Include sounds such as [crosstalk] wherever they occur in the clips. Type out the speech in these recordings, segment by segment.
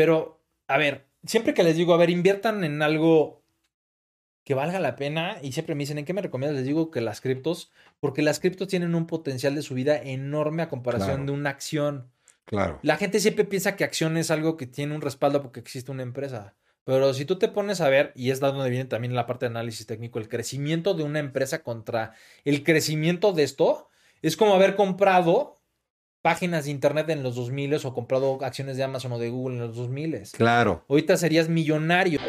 Pero, a ver, siempre que les digo, a ver, inviertan en algo que valga la pena y siempre me dicen, ¿en qué me recomiendas? Les digo que las criptos, porque las criptos tienen un potencial de subida enorme a comparación Claro. de una acción. Claro. La gente siempre piensa que acción es algo que tiene un respaldo porque existe una empresa. Pero si tú te pones a ver, y es de donde viene también la parte de análisis técnico, el crecimiento de una empresa contra el crecimiento de esto, es como haber comprado páginas de internet en los 2000 o comprado acciones de Amazon o de Google en los 2000. Claro. Ahorita serías millonario.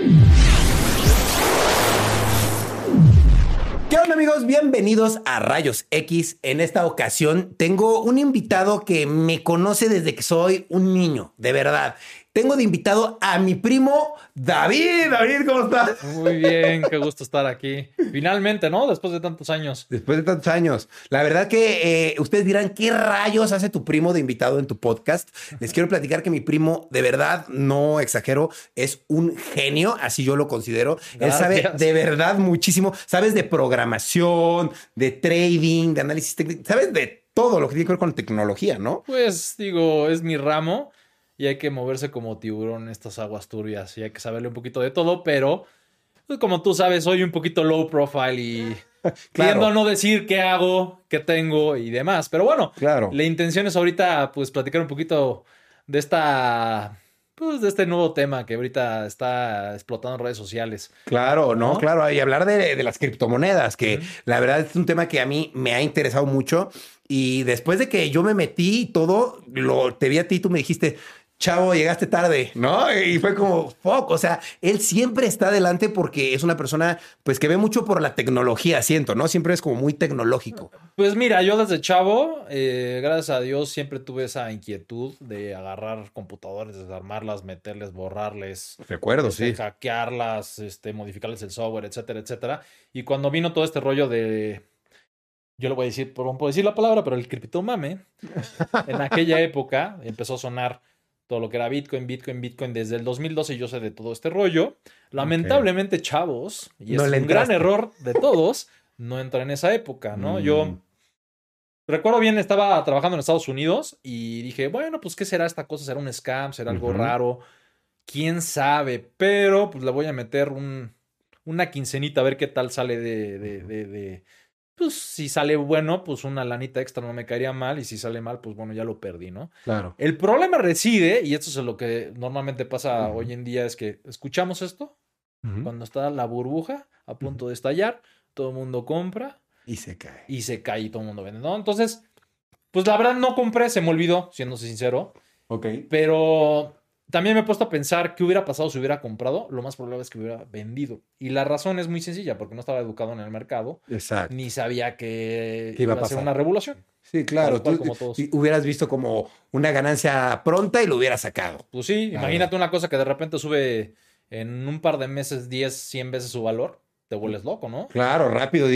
¿Qué onda amigos? Bienvenidos a Rayos X. En esta ocasión tengo un invitado que me conoce desde que soy un niño, de verdad. Tengo de invitado a mi primo David. David, ¿cómo estás? Muy bien, qué gusto estar aquí. Finalmente, ¿no? Después de tantos años. Después de tantos años. La verdad que eh, ustedes dirán, ¿qué rayos hace tu primo de invitado en tu podcast? Les quiero platicar que mi primo, de verdad, no exagero, es un genio, así yo lo considero. Él sabe de verdad muchísimo. Sabes de programación, de trading, de análisis técnico, sabes de todo lo que tiene que ver con tecnología, ¿no? Pues digo, es mi ramo y hay que moverse como tiburón en estas aguas turbias y hay que saberle un poquito de todo, pero pues, como tú sabes, soy un poquito low profile y [laughs] tiendo a no decir qué hago, qué tengo y demás. Pero bueno, Claro. la intención es ahorita pues platicar un poquito de esta pues de este nuevo tema que ahorita está explotando en redes sociales. Claro, no, ¿No? claro. Y hablar de, de las criptomonedas, que la verdad es un tema que a mí me ha interesado mucho. Y después de que yo me metí y todo, lo, te vi a ti, tú me dijiste, chavo, llegaste tarde, ¿no? Y fue como, fuck, o sea, él siempre está adelante porque es una persona, pues, que ve mucho por la tecnología, siento, ¿no? Siempre es como muy tecnológico. Pues mira, yo desde chavo, eh, gracias a Dios, siempre tuve esa inquietud de agarrar computadores, desarmarlas, meterles, borrarles, Recuerdo, este, hackearlas, este, modificarles el software, etcétera, etcétera. Y cuando vino todo este rollo de, yo le voy a decir, no puedo decir la palabra, pero el criptomame, en aquella época empezó a sonar todo lo que era Bitcoin, Bitcoin, Bitcoin. Desde el 2012 yo sé de todo este rollo. Lamentablemente, chavos, y No es un gran error de todos, no entré en esa época, ¿no? Mm. Yo recuerdo bien, estaba trabajando en Estados Unidos y dije, bueno, pues, ¿qué será esta cosa? ¿Será un scam? ¿Será algo raro? ¿Quién sabe? Pero, pues, le voy a meter un, una quincenita a ver qué tal sale de, de, de, de- Pues, si sale bueno, pues una lanita extra no me caería mal. Y si sale mal, pues, bueno, ya lo perdí, ¿no? Claro. El problema reside, y esto es lo que normalmente pasa hoy en día, es que escuchamos esto cuando está la burbuja a punto de estallar, todo el mundo compra Y se cae. y se cae y todo el mundo vende, ¿no? Entonces, pues la verdad no compré, se me olvidó, siendo sincero, Ok. pero también me he puesto a pensar qué hubiera pasado si hubiera comprado, lo más probable es que hubiera vendido. Y la razón es muy sencilla, porque no estaba educado en el mercado, Exacto. ni sabía que ¿Qué iba a iba a ser pasar? una revolución. Sí, claro. Cual Tú como todos. y hubieras visto como una ganancia pronta y lo hubieras sacado. Pues sí, Claro. imagínate una cosa que de repente sube en un par de meses 10, 100 veces su valor, te vuelves loco, ¿no? Claro, rápido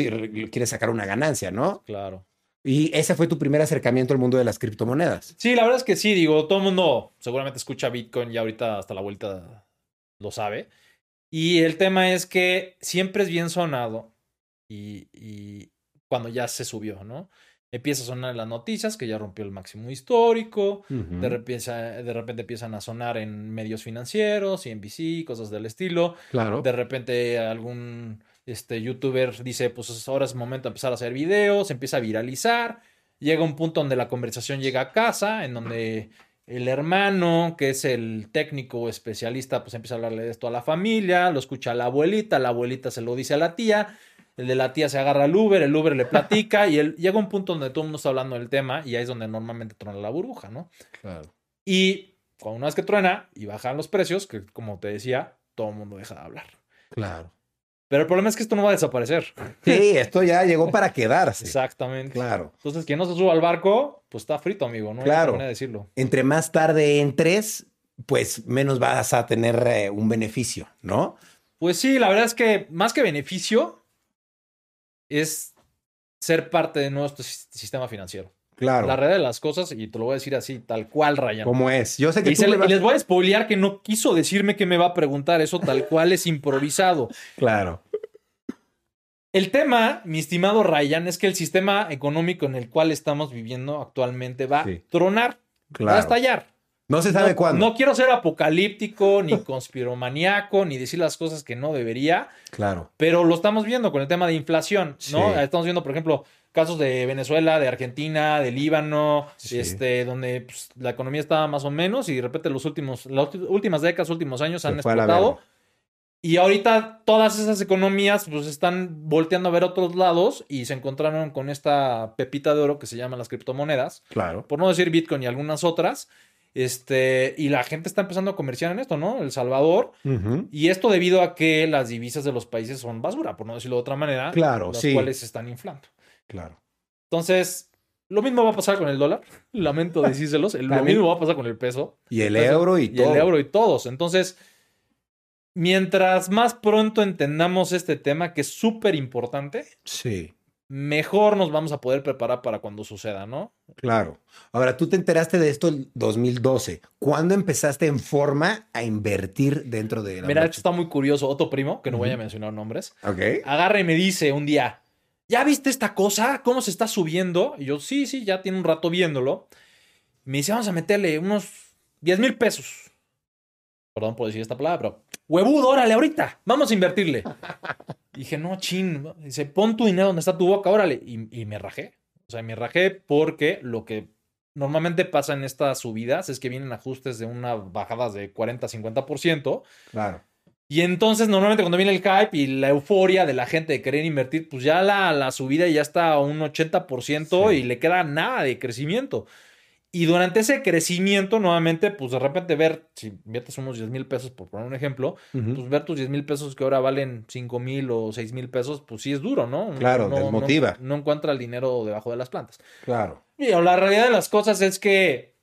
quieres sacar una ganancia, ¿no? Claro. Y ese fue tu primer acercamiento al mundo de las criptomonedas. Sí, la verdad es que sí, digo, todo el mundo seguramente escucha Bitcoin y ahorita hasta la vuelta lo sabe. Y el tema es que siempre es bien sonado y, y cuando ya se subió, ¿no? Empieza a sonar en las noticias que ya rompió el máximo histórico, de, repente, de repente empiezan a sonar en medios financieros, CNBC, cosas del estilo. Claro. De repente algún este, youtuber dice, pues ahora es momento de empezar a hacer videos, empieza a viralizar, llega un punto donde la conversación llega a casa, en donde el hermano, que es el técnico o especialista, pues empieza a hablarle de esto a la familia, lo escucha la abuelita, la abuelita se lo dice a la tía, el de la tía se agarra al Uber, el Uber le platica y él, llega un punto donde todo el mundo está hablando del tema y ahí es donde normalmente truena la burbuja, ¿no? Claro. Y cuando una vez que truena y bajan los precios, que como te decía, todo el mundo deja de hablar. Claro. Pero el problema es que esto no va a desaparecer. Sí, esto ya llegó para quedarse. Exactamente. Claro. Entonces, quien no se suba al barco, pues está frito, amigo. No hay Claro. otra manera de decirlo. Entre más tarde entres, pues menos vas a tener eh, un beneficio, ¿no? Pues sí, la verdad es que más que beneficio, es ser parte de nuestro sis- sistema financiero. Claro. La realidad de las cosas, y te lo voy a decir así, tal cual, Ryan. ¿Cómo es? Yo sé que Y, tú se- me y vas- les voy a spoilear que no quiso decirme que me va a preguntar eso tal cual es improvisado. [laughs] Claro. El tema, mi estimado Ryan, es que el sistema económico en el cual estamos viviendo actualmente va Sí. a tronar, va a estallar. No se sabe no, cuándo. No quiero ser apocalíptico, ni [laughs] conspiromaniaco, ni decir las cosas que no debería, Claro. pero lo estamos viendo con el tema de inflación, ¿no? Sí. Estamos viendo, por ejemplo, casos de Venezuela, de Argentina, de Líbano, Sí. este, donde pues, la economía estaba más o menos y de repente los últimos, las últimas décadas, últimos años Se han explotado. Y ahorita todas esas economías pues están volteando a ver otros lados y se encontraron con esta pepita de oro que se llaman las criptomonedas, Claro. por no decir Bitcoin y algunas otras. Este, y la gente está empezando a comerciar en esto, ¿no? El Salvador. Y esto debido a que las divisas de los países son basura, por no decirlo de otra manera. Claro, las sí. cuales se están inflando. Claro. Entonces, lo mismo va a pasar con el dólar. [laughs] Lamento decírselos. el- Lo mismo va a pasar con el peso. Y el euro y, y todo. el euro y todos. Entonces, mientras más pronto entendamos este tema, que es súper importante, Sí, mejor nos vamos a poder preparar para cuando suceda, ¿no? claro. Ahora, tú te enteraste de esto en 2012. ¿Cuándo empezaste en forma a invertir dentro de la Mira, esto está muy curioso. Otro primo, que no voy a mencionar nombres, Ok. agarra y me dice un día, ¿ya viste esta cosa? ¿Cómo se está subiendo? Y yo, sí, sí, ya tiene un rato viéndolo. Me dice, vamos a meterle unos 10 mil pesos. Perdón por decir esta palabra, pero huevudo, órale, ahorita, vamos a invertirle. [laughs] Dije, no, chin. Dice, pon tu dinero donde está tu boca, órale. Y, y me rajé. O sea, me rajé porque lo que normalmente pasa en estas subidas es que vienen ajustes de unas bajadas de 40-50%. Claro. Y entonces, normalmente cuando viene el hype y la euforia de la gente de querer invertir, pues ya la, la subida ya está a un 80% Sí. y le queda nada de crecimiento. Y durante ese crecimiento, nuevamente, pues de repente ver, si inviertes unos 10 mil pesos, por poner un ejemplo, pues ver tus 10 mil pesos que ahora valen 5 mil o 6 mil pesos, pues sí es duro, ¿no? Claro, no, desmotiva. No, no encuentra el dinero debajo de las plantas. Claro. Y la realidad de las cosas es que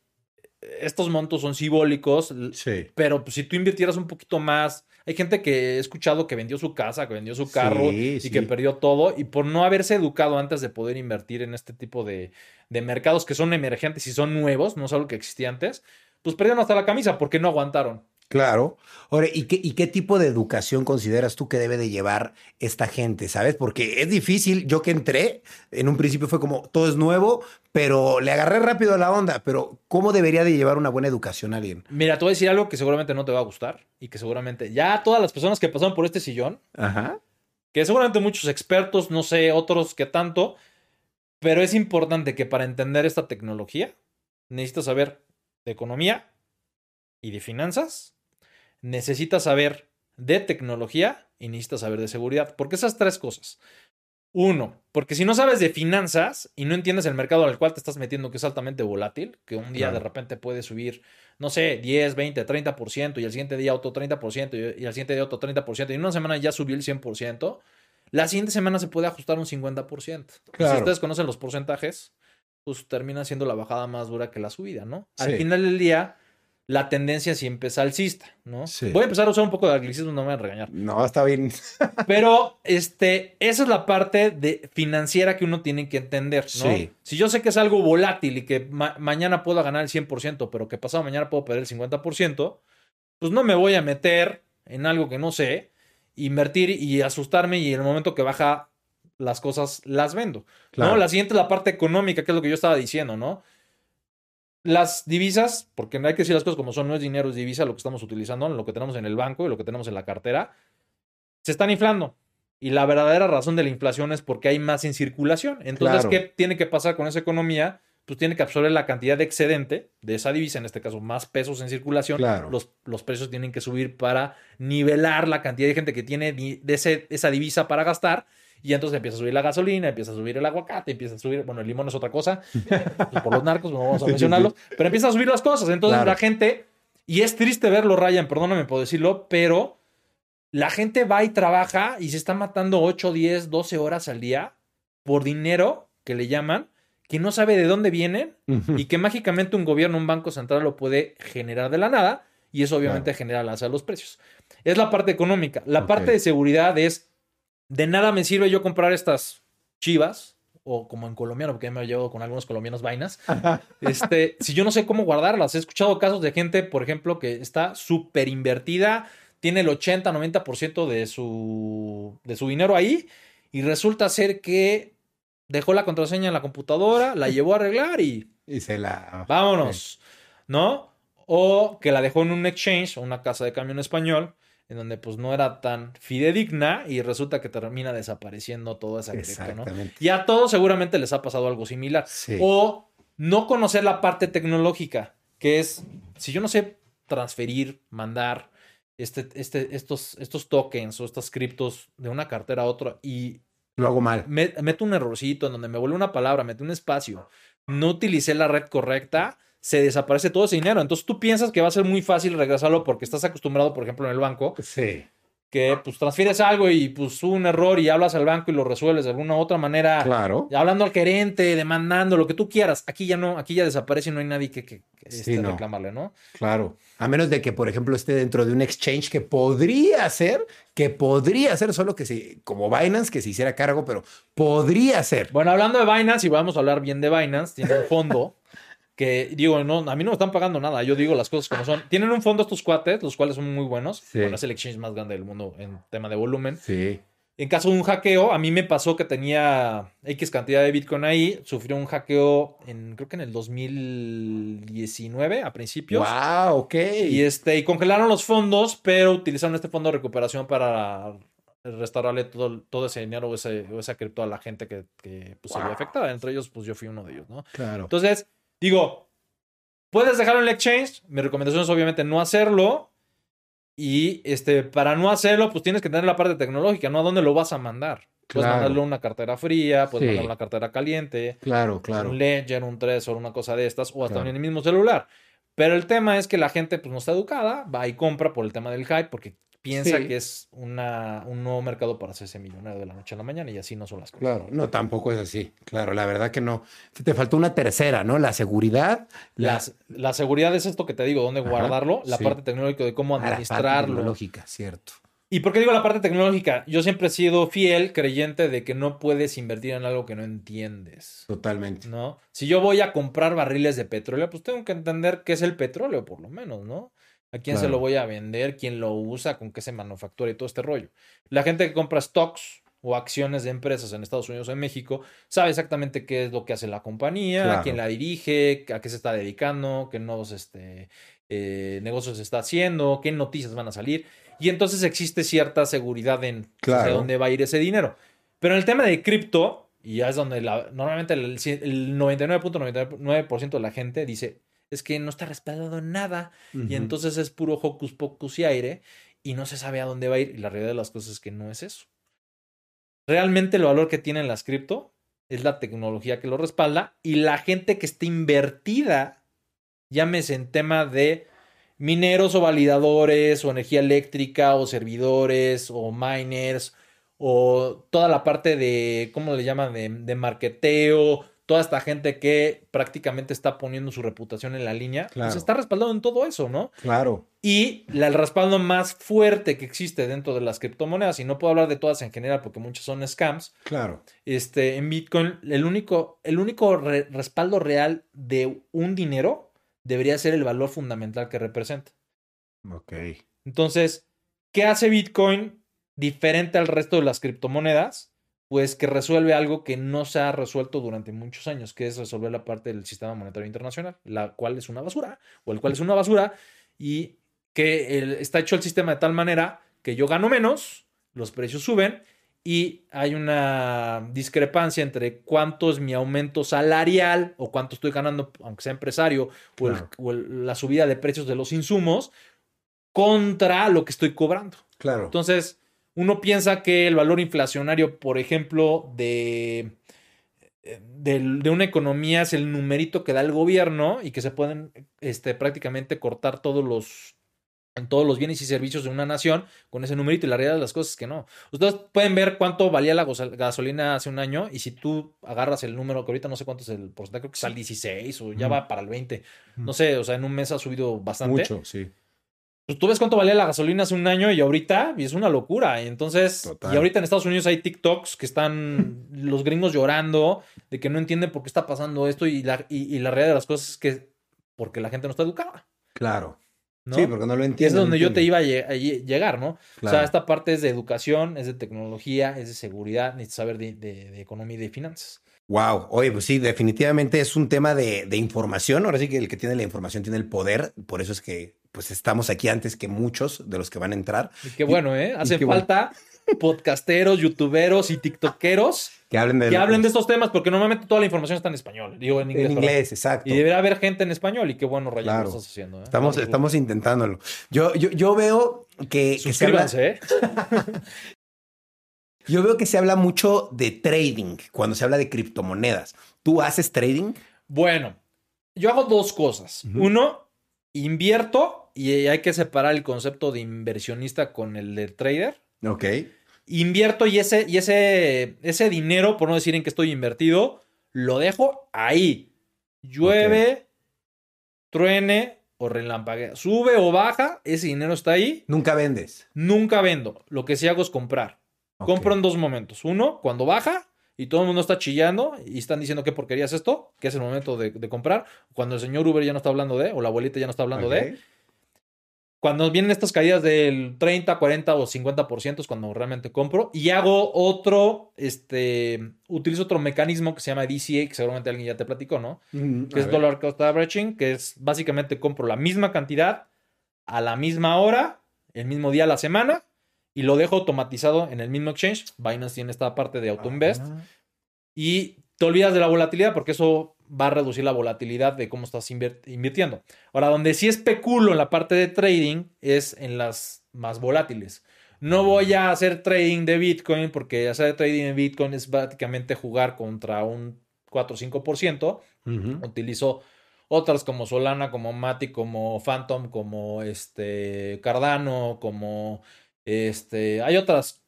estos montos son simbólicos, Sí. pero pues, si tú invirtieras un poquito más, hay gente que he escuchado que vendió su casa, que vendió su carro Sí, y sí. que perdió todo, y por no haberse educado antes de poder invertir en este tipo de, de mercados que son emergentes y son nuevos, no es algo que existía antes, pues perdieron hasta la camisa porque no aguantaron. Claro. Ahora, ¿y qué, ¿y qué tipo de educación consideras tú que debe de llevar esta gente? ¿Sabes? Porque es difícil. Yo que entré, en un principio fue como, todo es nuevo, pero le agarré rápido a la onda. Pero, ¿cómo debería de llevar una buena educación a alguien? Mira, te voy a decir algo que seguramente no te va a gustar y que seguramente ya todas las personas que pasaron por este sillón, Ajá. que seguramente muchos expertos, no sé, otros que tanto, pero es importante que para entender esta tecnología necesitas saber de economía y de finanzas, necesitas saber de tecnología y necesitas saber de seguridad, porque esas tres cosas. Uno, porque si no sabes de finanzas y no entiendes el mercado al cual te estás metiendo, que es altamente volátil, que un día Claro. de repente puede subir, no sé, 10, 20, 30%, y el siguiente día otro 30%, y y al siguiente día otro 30%, y en una semana ya subió el 100%, la siguiente semana se puede ajustar un 50%. Y Claro. Si ustedes conocen los porcentajes, pues termina siendo la bajada más dura que la subida, ¿no? Al final del día, la tendencia siempre es alcista, ¿no? Sí. Voy a empezar a usar un poco de anglicismo, no me van a regañar. No, está bien. [laughs] Pero este, esa es la parte de financiera que uno tiene que entender, ¿no? Sí. Si yo sé que es algo volátil y que ma- mañana puedo ganar el 100%, pero que pasado mañana puedo perder el 50%, pues no me voy a meter en algo que no sé, invertir y asustarme y en el momento que baja las cosas las vendo, Claro. ¿no? La siguiente es la parte económica, que es lo que yo estaba diciendo, ¿no? Las divisas, porque no hay que decir las cosas como son, no es dinero, es divisa lo que estamos utilizando, lo que tenemos en el banco y lo que tenemos en la cartera, se están inflando. Y la verdadera razón de la inflación es porque hay más en circulación. Entonces, Claro. ¿qué tiene que pasar con esa economía? Pues tiene que absorber la cantidad de excedente de esa divisa, en este caso más pesos en circulación. Claro. Los, los precios tienen que subir para nivelar la cantidad de gente que tiene de ese- esa divisa para gastar. Y entonces empieza a subir la gasolina, empieza a subir el aguacate, empieza a subir, bueno, el limón es otra cosa, pues por los narcos, no vamos a mencionarlos, pero empieza a subir las cosas. Entonces Claro. la gente, y es triste verlo, Ryan, perdóname por decirlo, pero la gente va y trabaja y se está matando 8, 10, 12 horas al día por dinero que le llaman, que no sabe de dónde vienen y que mágicamente un gobierno, un banco central lo puede generar de la nada y eso obviamente genera el alza de los precios. Es la parte económica. La parte de seguridad es, de nada me sirve yo comprar estas chivas o como en colombiano, porque ya me he llevado con algunos colombianos vainas, este, si yo no sé cómo guardarlas. He escuchado casos de gente, por ejemplo, que está súper invertida, tiene el 80, 90% de su, de su dinero ahí y resulta ser que dejó la contraseña en la computadora, la llevó a arreglar y Y se la. vámonos, ¿no? o que la dejó en un exchange, una casa de cambio en español, en donde pues no era tan fidedigna y resulta que termina desapareciendo toda esa cripto, ¿no? Y a todos seguramente les ha pasado algo similar. O no conocer la parte tecnológica, que es, si yo no sé transferir, mandar este, este, estos, estos tokens o estas criptos de una cartera a otra y... Lo hago mal. meto un errorcito en donde me vuelve una palabra, meto un espacio, no utilicé la red correcta, se desaparece todo ese dinero. Entonces tú piensas que va a ser muy fácil regresarlo porque estás acostumbrado, por ejemplo, en el banco. Sí. Que pues transfieres algo y pues un error y hablas al banco y lo resuelves de alguna u otra manera. Claro. Hablando al gerente, demandando, lo que tú quieras. Aquí ya no, aquí ya desaparece y no hay nadie que, que, este, reclamarle, ¿no? Claro. A menos de que, por ejemplo, esté dentro de un exchange que podría ser, que podría ser, solo que si, como Binance, que se hiciera cargo, pero podría ser. Bueno, hablando de Binance, y vamos a hablar bien de Binance, tiene un fondo [laughs] que digo, no, a mí no me están pagando nada, yo digo las cosas como son. Tienen un fondo estos cuates, los cuales son muy buenos. Bueno, es el exchange más grande del mundo en tema de volumen. Sí. En caso de un hackeo, a mí me pasó que tenía X cantidad de Bitcoin ahí, sufrió un hackeo en, creo que en el 2019, a principios. ¡Wow! Ok. Y, este, y congelaron los fondos, pero utilizaron este fondo de recuperación para restaurarle todo, todo ese dinero o, ese, esa cripto a la gente que, pues, se había afectada. Entre ellos, pues yo fui uno de ellos, ¿no? Claro. Entonces, Digo, puedes dejarlo en el exchange. Mi recomendación es obviamente no hacerlo. Y este, para no hacerlo, pues tienes que tener la parte tecnológica, ¿no? ¿A dónde lo vas a mandar? Puedes mandarlo una cartera fría, puedes mandarlo una cartera caliente. Claro, claro. Un Ledger, un Trezor, una cosa de estas, o hasta en el mismo celular. Pero el tema es que la gente pues no está educada, va y compra por el tema del hype, porque piensa que es una, un nuevo mercado para hacerse millonario de la noche a la mañana y así no son las cosas. Claro, no, tampoco es así. Claro, la verdad que no. Te faltó una tercera, ¿no? La seguridad. La, la seguridad es esto que te digo, dónde guardarlo, la parte tecnológica de cómo administrarlo. Ah, la parte tecnológica, cierto. ¿Y por qué digo la parte tecnológica? Yo siempre he sido fiel, creyente de que no puedes invertir en algo que no entiendes. Totalmente. ¿No? Si yo voy a comprar barriles de petróleo, pues tengo que entender qué es el petróleo, por lo menos, ¿no? ¿A quién se lo voy a vender? ¿Quién lo usa? ¿Con qué se manufactura y todo este rollo? La gente que compra stocks o acciones de empresas en Estados Unidos o en México sabe exactamente qué es lo que hace la compañía, quién la dirige, a qué se está dedicando, qué nuevos este, eh, negocios está haciendo, qué noticias van a salir. Y entonces existe cierta seguridad en de dónde va a ir ese dinero. Pero en el tema de cripto, y ya es donde la, normalmente el, el 99.99% de la gente dice, es que no está respaldado en nada. Y entonces es puro hocus pocus y aire y no se sabe a dónde va a ir. Y la realidad de las cosas es que no es eso. Realmente el valor que tienen las cripto es la tecnología que lo respalda y la gente que esté invertida, llámese en tema de mineros o validadores o energía eléctrica o servidores o miners o toda la parte de, ¿cómo le llaman? De, de marketeo, toda esta gente que prácticamente está poniendo su reputación en la línea, pues está respaldado en todo eso, ¿no? Claro. Y el respaldo más fuerte que existe dentro de las criptomonedas, y no puedo hablar de todas en general porque muchas son scams. Claro. Este, en Bitcoin, el único, el único respaldo real de un dinero debería ser el valor fundamental que representa. Ok. Entonces, ¿qué hace Bitcoin diferente al resto de las criptomonedas? Pues que resuelve algo que no se ha resuelto durante muchos años, que es resolver la parte del sistema monetario internacional, la cual es una basura, o el cual es una basura, y que está hecho el sistema de tal manera que yo gano menos, los precios suben, y hay una discrepancia entre cuánto es mi aumento salarial o cuánto estoy ganando, aunque sea empresario, o, la subida de precios de los insumos, contra lo que estoy cobrando. Claro. Entonces, uno piensa que el valor inflacionario, por ejemplo, de, de, una economía es el numerito que da el gobierno y que se pueden este, prácticamente cortar todos los, todos los bienes y servicios de una nación con ese numerito y la realidad de las cosas es que no. Ustedes pueden ver cuánto valía la gasolina hace un año y si tú agarras el número, que ahorita no sé cuánto es el porcentaje, creo que es al 16 o ya va para el 20. No sé, o sea, en un mes ha subido bastante. Mucho, sí. Pues tú ves cuánto valía la gasolina hace un año y ahorita y es una locura. Y entonces, y ahorita en Estados Unidos hay TikToks que están [laughs] los gringos llorando de que no entienden por qué está pasando esto y la, y, la realidad de las cosas es que porque la gente no está educada. Claro. Sí, porque no lo entiende. Es donde yo te iba a, llegar, ¿no? O sea, esta parte es de educación, es de tecnología, es de seguridad, necesitas saber de, de, economía y de finanzas. Wow, oye, pues sí, definitivamente es un tema de, de, información. Ahora sí que el que tiene la información tiene el poder. Por eso es que pues estamos aquí antes que muchos de los que van a entrar. Y qué bueno, ¿eh? Hace falta podcasteros, youtuberos y tiktokeros [laughs] que hablen de, que hablen de estos temas, porque normalmente toda la información está en español. Digo, en inglés. En inglés, exacto. Y debería haber gente en español y qué bueno, Rayo, claro. lo estás haciendo. ¿eh? Estamos, estamos intentándolo. Yo, yo, yo veo que, que se habla... ¿eh? [laughs] yo veo que se habla mucho de trading cuando se habla de criptomonedas. ¿Tú haces trading? Bueno, yo hago dos cosas. Uno, invierto y hay que separar el concepto de inversionista con el de trader. Ok invierto y ese, y ese, ese dinero, por no decir en que estoy invertido, lo dejo ahí. Llueve, truene o relampaguea. Sube o baja, ese dinero está ahí. Nunca vendes. Nunca vendo. Lo que sí hago es comprar. Compro en dos momentos. Uno, cuando baja y todo el mundo está chillando y están diciendo qué porquería es esto, que es el momento de, comprar. Cuando el señor Uber ya no está hablando de, o la abuelita ya no está hablando de cuando vienen estas caídas del 30, 40 o 50% es cuando realmente compro. Y hago otro, este, utilizo otro mecanismo que se llama DCA, que seguramente alguien ya te platicó, ¿no? Mm, que es Dollar Cost Averaging, que es básicamente compro la misma cantidad a la misma hora, el mismo día a la semana, y lo dejo automatizado en el mismo exchange. Binance tiene esta parte de AutoInvest. Ah. Y te olvidas de la volatilidad porque eso va a reducir la volatilidad de cómo estás invirtiendo. Ahora, donde sí especulo en la parte de trading es en las más volátiles. No voy a hacer trading de Bitcoin porque hacer trading en Bitcoin es prácticamente jugar contra un 4 o 5%. Utilizo otras como Solana, como Mati, como Phantom, como este Cardano, como este. Hay otras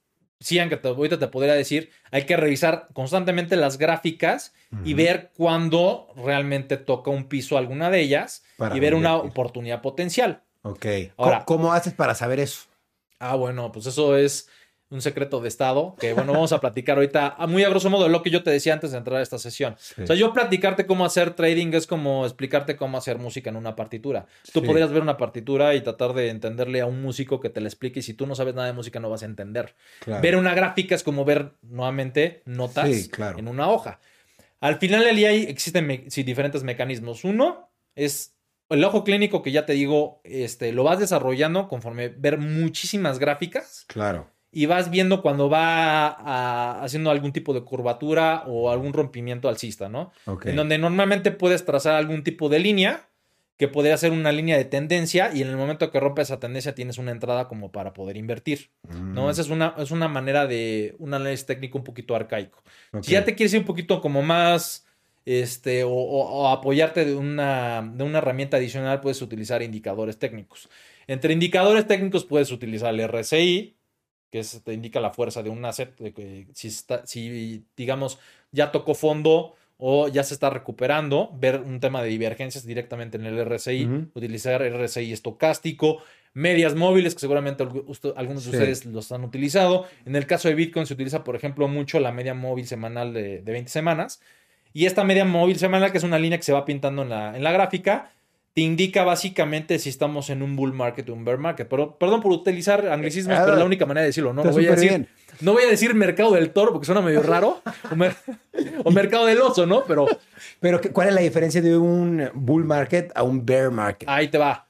sí, aunque te, ahorita te podría decir, hay que revisar constantemente las gráficas y ver cuándo realmente toca un piso alguna de ellas y ver una oportunidad potencial. Ok. Ahora, ¿Cómo haces para saber eso? Ah, bueno, pues eso es un secreto de Estado, que bueno, vamos a platicar ahorita muy a grosso modo lo que yo te decía antes de entrar a esta sesión. O sea, yo platicarte cómo hacer trading es como explicarte cómo hacer música en una partitura. Tú podrías ver una partitura y tratar de entenderle a un músico que te la explique y si tú no sabes nada de música no vas a entender. Ver una gráfica es como ver nuevamente notas en una hoja. Al final del día existen diferentes mecanismos. Uno es el ojo clínico que ya te digo, este, lo vas desarrollando conforme ver muchísimas gráficas. Claro y vas viendo cuando va haciendo algún tipo de curvatura o algún rompimiento alcista, ¿no? En donde normalmente puedes trazar algún tipo de línea que podría ser una línea de tendencia y en el momento que rompe esa tendencia tienes una entrada como para poder invertir, ¿no? Mm. Esa es una, es una manera de un análisis técnico un poquito arcaico. Si ya te quieres ir un poquito como más, este, o, apoyarte de una, de una herramienta adicional, puedes utilizar indicadores técnicos. Entre indicadores técnicos puedes utilizar el RSI, que te indica la fuerza de un asset, de que si, está, si digamos ya tocó fondo o ya se está recuperando, ver un tema de divergencias directamente en el RSI, utilizar RSI estocástico, medias móviles, que seguramente algunos de ustedes los han utilizado. En el caso de Bitcoin se utiliza, por ejemplo, mucho la media móvil semanal de, de 20 semanas. Y esta media móvil semanal, que es una línea que se va pintando en la, en la gráfica, te indica básicamente si estamos en un bull market o un bear market. Pero, perdón por utilizar anglicismos, pero es la única manera de decirlo. No, no voy, a decir, no voy a decir mercado del toro porque suena medio raro. o, mercado del oso, ¿no? Pero, [laughs] pero ¿cuál es la diferencia de un bull market a un bear market? Ahí te va.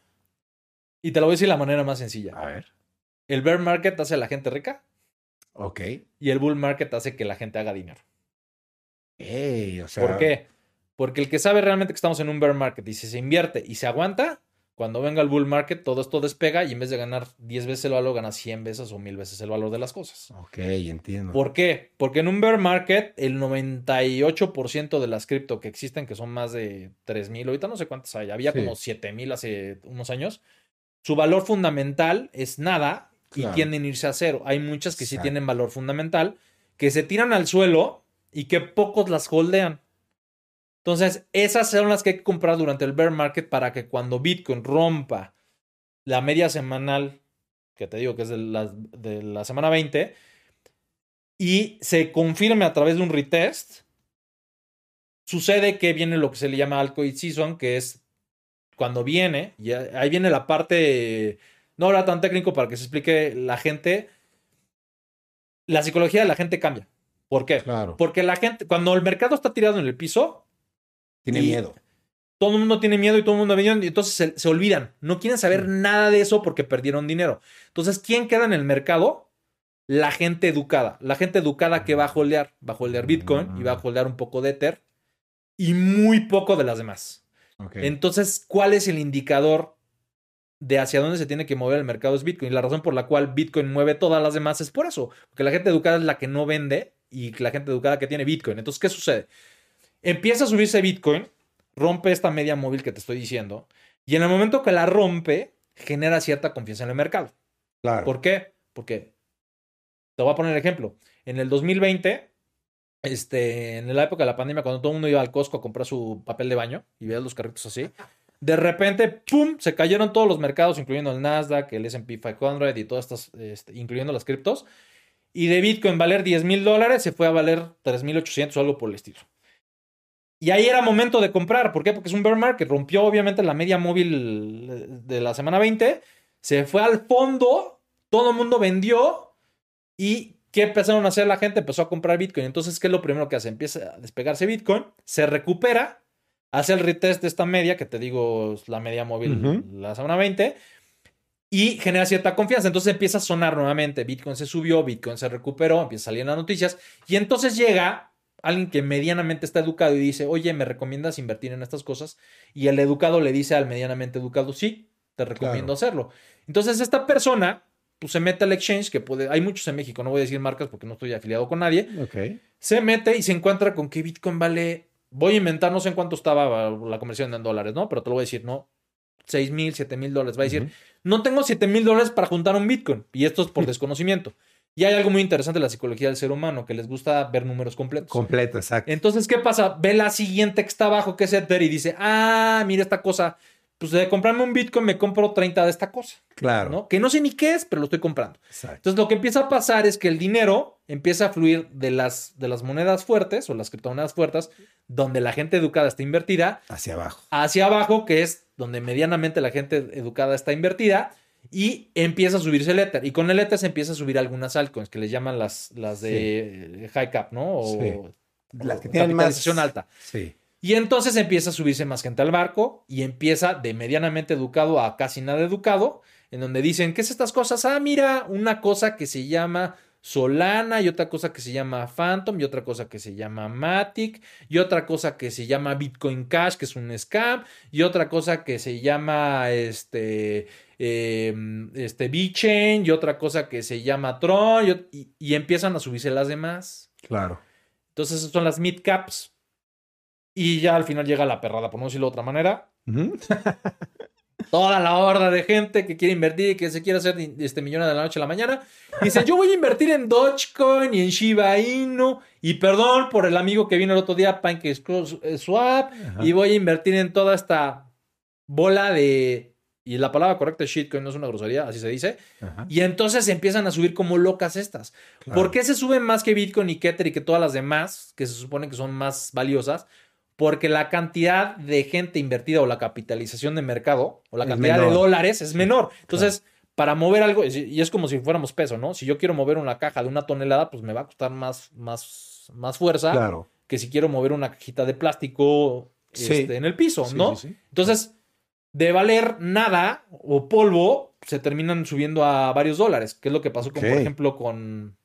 Y te lo voy a decir de la manera más sencilla. A ver. El bear market hace a la gente rica. Ok. Y el bull market hace que la gente haga dinero. Ey, o sea... ¿Por qué? Porque el que sabe realmente que estamos en un bear market y si se invierte y se aguanta, cuando venga el bull market, todo esto despega y en vez de ganar 10 veces el valor, gana 100 veces o 1000 veces el valor de las cosas. Ok, entiendo. ¿Por qué? Porque en un bear market, el 98% de las cripto que existen, que son más de 3000, ahorita no sé cuántas hay, había como 7000 hace unos años, su valor fundamental es nada y tienden a irse a cero. Hay muchas que sí tienen valor fundamental, que se tiran al suelo y que pocos las holdean. Entonces, esas son las que hay que comprar durante el bear market para que cuando Bitcoin rompa la media semanal, que te digo que es de la, de la semana 20, y se confirme a través de un retest, sucede que viene lo que se le llama altcoin season, que es cuando viene, y ahí viene la parte, no era tan técnico para que se explique la gente, la psicología de la gente cambia. ¿Por qué? Claro. Porque la gente, cuando el mercado está tirado en el piso, Tiene Y- miedo. todo el mundo tiene miedo y todo el mundo viene y entonces se, se olvidan. No quieren saber nada de eso porque perdieron dinero. Entonces, ¿quién queda en el mercado? La gente educada. La gente educada que va a holdear. Va a holdear Bitcoin y va a holdear un poco de Ether y muy poco de las demás. Entonces, ¿cuál es el indicador de hacia dónde se tiene que mover el mercado? Es Bitcoin. Y la razón por la cual Bitcoin mueve todas las demás es por eso. Porque la gente educada es la que no vende y la gente educada que tiene Bitcoin. Entonces, ¿qué sucede? Empieza a subirse Bitcoin, rompe esta media móvil que te estoy diciendo, y en el momento que la rompe, genera cierta confianza en el mercado. claro. ¿Por qué? Porque, te voy a poner el ejemplo. En el 2020, este, en la época de la pandemia, cuando todo el mundo iba al Costco a comprar su papel de baño y veías los carritos así, de repente, ¡pum!, se cayeron todos los mercados, incluyendo el Nasdaq, el S&P 500 y todas estas, este, incluyendo las criptos. Y de Bitcoin valer 10 mil dólares se fue a valer 3.800 o algo por el estilo. Y ahí era momento de comprar. ¿Por qué? Porque es un bear market. Rompió obviamente la media móvil de la semana 20. Se fue al fondo. Todo el mundo vendió. ¿Y qué empezaron a hacer la gente? Empezó a comprar Bitcoin. Entonces, ¿qué es lo primero que hace? Empieza a despegarse Bitcoin. Se recupera. Hace el retest de esta media, que te digo, es la media móvil Ujú. la semana 20. Y genera cierta confianza. Entonces empieza a sonar nuevamente. Bitcoin se subió, Bitcoin se recuperó, empieza a salir en las noticias. Y entonces llega alguien que medianamente está educado y dice, oye, ¿me recomiendas invertir en estas cosas? Y el educado le dice al medianamente educado, sí, te recomiendo Claro. hacerlo. Entonces esta persona, pues se mete al exchange, que puede, hay muchos en México, no voy a decir marcas porque no estoy afiliado con nadie, se mete y se encuentra con que Bitcoin vale, voy a inventar, no sé en cuánto estaba la conversión en dólares, ¿no? Pero te lo voy a decir, ¿no? 6 mil, 7 mil dólares. Va a decir, no tengo 7 mil dólares para juntar un Bitcoin. Y esto es por desconocimiento. Y hay algo muy interesante de la psicología del ser humano, que les gusta ver números completos. Completo, exacto. Entonces, ¿qué pasa? Ve la siguiente que está abajo, que es Ether, y dice, ah, mira esta cosa. Pues de comprarme un Bitcoin me compro 30 de esta cosa, claro. ¿no? Que no sé ni qué es, pero lo estoy comprando. Exacto. Entonces, lo que empieza a pasar es que el dinero empieza a fluir de las, de las monedas fuertes o las criptomonedas fuertes, donde la gente educada está invertida, Hacia abajo. hacia abajo, que es donde medianamente la gente educada está invertida, y empieza a subirse el Ether. Y con el Ether se empieza a subir algunas altcoins, que les llaman las, las de eh, high cap, ¿no? O, Sí. Las que tienen más. capitalización alta. Sí. Y entonces empieza a subirse más gente al barco y empieza de medianamente educado a casi nada educado, en donde dicen, ¿qué es estas cosas? Ah, mira, una cosa que se llama Solana y otra cosa que se llama Phantom y otra cosa que se llama Matic y otra cosa que se llama Bitcoin Cash, que es un scam, y otra cosa que se llama este, eh, este y otra cosa que se llama Tron y, empiezan a subirse las demás. Claro. Entonces esas son las mid caps. Y ya al final llega la perrada, por no decirlo de otra manera. [laughs] Toda la horda de gente que quiere invertir y que se quiere hacer este millones de la noche a la mañana. Dice, yo voy a invertir en Dogecoin y en Shiba Inu. Y perdón por el amigo que vino el otro día, PancakeSwap. Ajá. Y voy a invertir en toda esta bola de... Y la palabra correcta es shitcoin, no es una grosería, así se dice. Ajá. Y entonces empiezan a subir como locas estas. Claro. ¿Por qué se suben más que Bitcoin y Kether y que todas las demás, que se supone que son más valiosas? Porque la cantidad de gente invertida o la capitalización de mercado o la cantidad de dólares es menor. Entonces, para mover algo, y es como si fuéramos peso, ¿no? Si yo quiero mover una caja de una tonelada, pues me va a costar más, más, más fuerza Claro. que si quiero mover una cajita de plástico Sí. este, en el piso, Sí, ¿no? sí. Entonces, de valer nada o polvo, se terminan subiendo a varios dólares, que es lo que pasó, con, por ejemplo, con,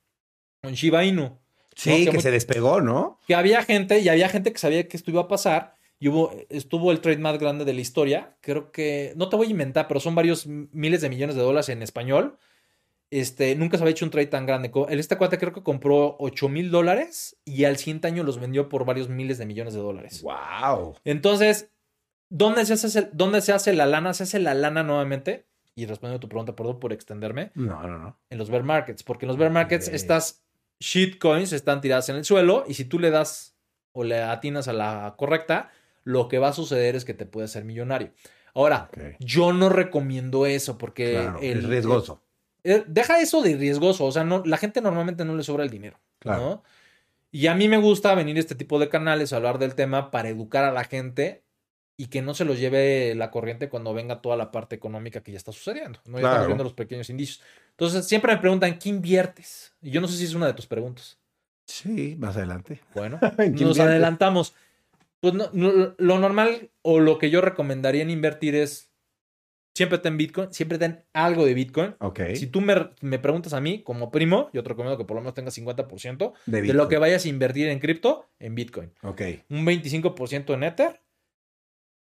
con Shiba Inu. Sí, ¿no? que, se despegó, ¿no? Que había gente, y había gente que sabía que esto iba a pasar, y hubo, estuvo el trade más grande de la historia. Creo que, no te voy a inventar, pero son varios miles de millones de dólares en español. Este, nunca se había hecho un trade tan grande. El este cuate creo que compró 8 mil dólares y al siguiente año los vendió por varios miles de millones de dólares. Wow. Entonces, ¿dónde se hace, dónde se hace la lana? Se hace la lana nuevamente. Y respondiendo a tu pregunta, perdón por extenderme, No, no, no. en los bear markets. Porque en los bear markets Ok. estas shitcoins están tiradas en el suelo y si tú le das o le atinas a la correcta, lo que va a suceder es que te puedes ser millonario. Ahora, yo no recomiendo eso porque Claro, el- es riesgoso. deja eso de riesgoso. O sea, no, la gente normalmente no le sobra el dinero. Claro. ¿no? Y a mí me gusta venir a este tipo de canales a hablar del tema para educar a la gente y que no se los lleve la corriente cuando venga toda la parte económica que ya está sucediendo. ¿no? Ya Claro. estamos viendo los pequeños indicios. Entonces, siempre me preguntan, ¿qué inviertes? Y yo no sé si es una de tus preguntas. Sí, más adelante. Bueno, [laughs] ¿En qué nos invierte? adelantamos. Pues no- no- lo normal o lo que yo recomendaría en invertir es siempre ten Bitcoin, siempre ten algo de Bitcoin. Ok. Si tú me, me preguntas a mí como primo, yo te recomiendo que por lo menos tengas 50% de, de lo que vayas a invertir en cripto en Bitcoin. Ok, Un 25% en Ether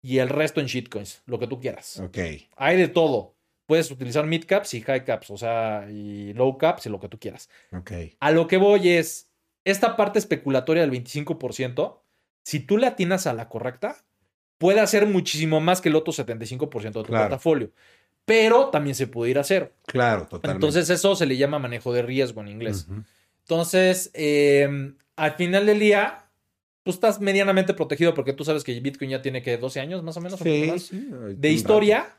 y el resto en shitcoins, lo que tú quieras. ok. Hay de todo. Puedes utilizar mid caps y high caps, o sea, y low caps y lo que tú quieras. Ok. A lo que voy es, esta parte especulatoria del 25%, si tú le atinas a la correcta, puede hacer muchísimo más que el otro 75% de tu Claro. portafolio. Pero también se puede ir a cero. Claro, totalmente. Entonces eso se le llama manejo de riesgo en inglés. Entonces, eh, al final del día, pues estás medianamente protegido porque tú sabes que Bitcoin ya tiene que 12 años más o menos. más, sí. de historia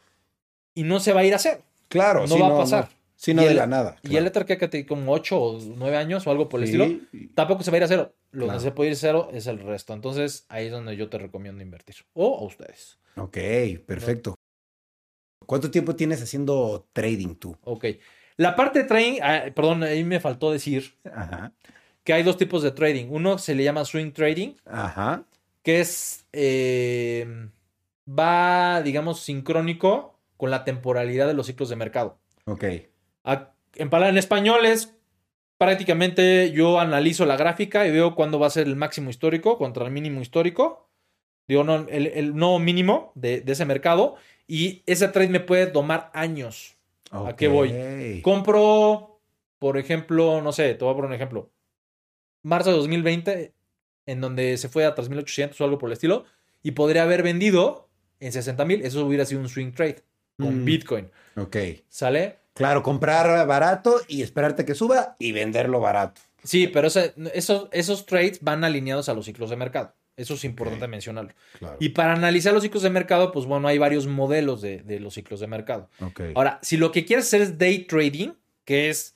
y no se va a ir a cero. Claro, No va a pasar. Sí, no Y de el- la nada. Y el Ether que tiene como 8 o 9 años o algo por el Sí, estilo, tampoco se va a ir a cero. Lo Claro. que se puede ir a cero es el resto. Entonces, ahí es donde yo te recomiendo invertir. O a ustedes. Ok, perfecto. ¿Cuánto tiempo tienes haciendo trading tú? Ok. La parte de trading, ah, perdón, ahí me faltó decir Ajá. que hay dos tipos de trading. Uno se le llama swing trading, Ajá. que es, eh, va, digamos, sincrónico con la temporalidad de los ciclos de mercado. Ok. A- En, palabra- en español es prácticamente yo analizo la gráfica y veo cuándo va a ser el máximo histórico contra el mínimo histórico. Digo, no, el, el no mínimo de, de ese mercado. Y ese trade me puede tomar años. ¿A qué voy? Compro, por ejemplo, no sé, te voy a poner un ejemplo. Marzo de 2020, en donde se fue a 3.800 o algo por el estilo, y podría haber vendido en 60.000. Eso hubiera sido un swing trade con Mm. Bitcoin. Ok. ¿Sale? Claro, comprar barato y esperarte que suba y venderlo barato. Sí, pero ese- esos, esos trades van alineados a los ciclos de mercado. Eso es importante mencionarlo. Claro. Y para analizar los ciclos de mercado, pues bueno, hay varios modelos de, de los ciclos de mercado. Ok. Ahora, si lo que quieres hacer es day trading, que es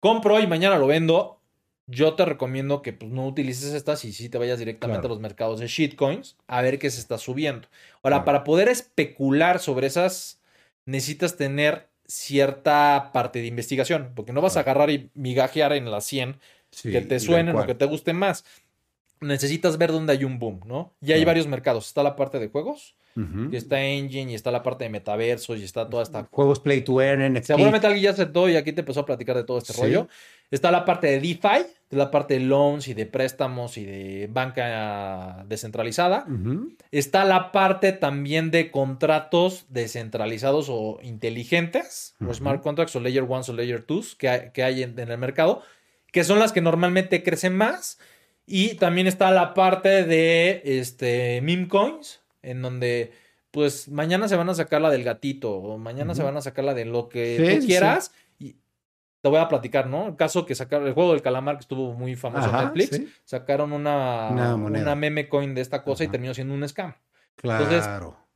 compro y mañana lo vendo, yo te recomiendo que pues, no utilices estas y sí te vayas directamente Claro. a los mercados de shitcoins a ver qué se está subiendo. Ahora, Claro. para poder especular sobre esas, necesitas tener cierta parte de investigación, porque no vas a agarrar y migajear en las 100 Sí, que te suenen o que te gusten más. Necesitas ver dónde hay un boom, ¿no? Y hay varios mercados. Está la parte de juegos, Y está Engine, y está la parte de metaversos, y está toda esta Juegos Play to Earn, NFT. Seguramente alguien ya aceptó y aquí te empezó a platicar de todo este Sí. rollo. Está la parte de DeFi, de la parte de loans y de préstamos y de banca descentralizada. Está la parte también de contratos descentralizados o inteligentes, o Ujú. smart contracts o layer ones o layer twos que hay, que hay en, en el mercado, que son las que normalmente crecen más. Y también está la parte de este, meme coins, en donde pues mañana se van a sacar la del gatito o mañana se van a sacar la de lo que Sí, tú sí, quieras. Y te voy a platicar, ¿no? El caso que sacaron, el juego del calamar que estuvo muy famoso en Netflix, sí. sacaron una, Una meme coin de esta cosa y terminó siendo un scam Claro. Entonces,